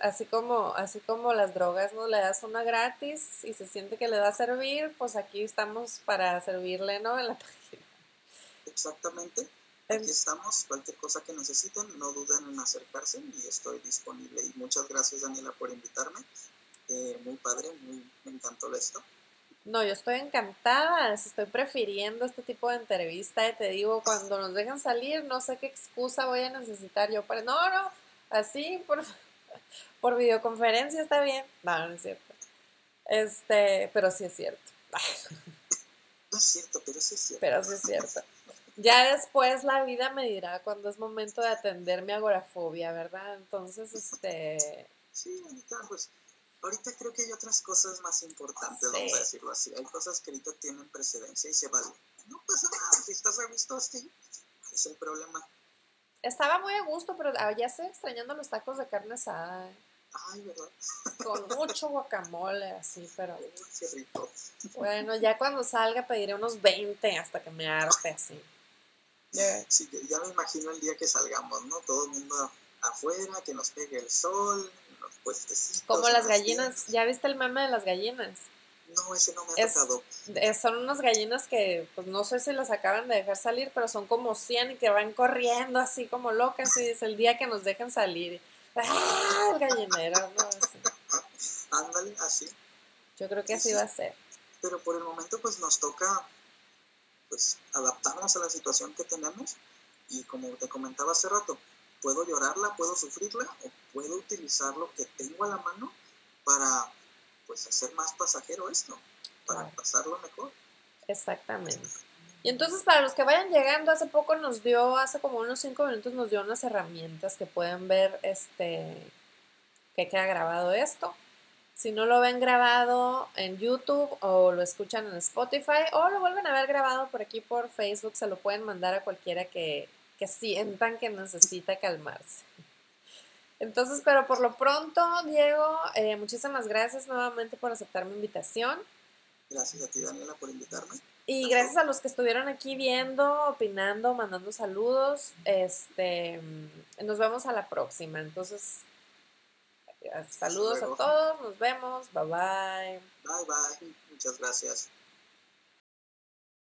así como, así como las drogas, ¿no? Le das una gratis y se siente que le va a servir, pues aquí estamos para servirle, ¿no? En la página.
Exactamente. Aquí estamos, cualquier cosa que necesiten, no duden en acercarse y estoy disponible. Y muchas gracias, Daniela, por invitarme. Eh, muy padre, muy, me encantó esto.
No, yo estoy encantada, estoy prefiriendo este tipo de entrevista y te digo, cuando nos dejan salir, no sé qué excusa voy a necesitar yo para... No, no, así, por, (laughs) por videoconferencia está bien. No, no es cierto. Este, pero sí es cierto.
No es cierto, pero sí es cierto.
Pero sí es cierto. Ya después la vida me dirá cuando es momento de atender mi agorafobia, ¿verdad? Entonces, este...
Sí, pues ahorita creo que hay otras cosas más importantes, vamos a decirlo así. Hay cosas que ahorita tienen precedencia y se valen. No pasa nada, si estás a gusto así, es el problema.
Estaba muy a gusto, pero ah, ya estoy extrañando los tacos de carne asada.
Ay, ¿verdad?
Con mucho guacamole, así, pero... (laughs)
qué rico.
Bueno, ya cuando salga pediré unos 20 hasta que me arte así.
Sí, ya me imagino el día que salgamos, ¿no? Todo el mundo afuera, que nos pegue el sol,
como las gallinas, ¿ya viste el meme de las gallinas?
No, ese no me ha tocado.
son unas gallinas que, pues no sé si las acaban de dejar salir, pero son como 100 y que van corriendo así como locas y es el día que nos dejan salir. ¡Ah! El gallinero, ¿no? (laughs)
Ándale, así.
Yo creo que así va a ser.
Pero por el momento pues nos toca pues adaptarnos a la situación que tenemos y como te comentaba hace rato, puedo llorarla, puedo sufrirla o puedo utilizar lo que tengo a la mano para pues hacer más pasajero esto, para pasarlo mejor.
Exactamente. Y entonces para los que vayan llegando, hace poco nos dio, hace como unos cinco minutos nos dio unas herramientas que pueden ver este que queda grabado esto. Si no lo ven grabado en YouTube o lo escuchan en Spotify o lo vuelven a ver grabado por aquí por Facebook, se lo pueden mandar a cualquiera que, que sientan que necesita calmarse. Entonces, pero por lo pronto, Diego, eh, muchísimas gracias nuevamente por aceptar mi invitación.
Gracias a ti, Daniela, por invitarme.
Y gracias a los que estuvieron aquí viendo, opinando, mandando saludos. Este, nos vemos a la próxima. Entonces, saludos a todos, nos vemos, bye bye.
Bye bye, muchas gracias.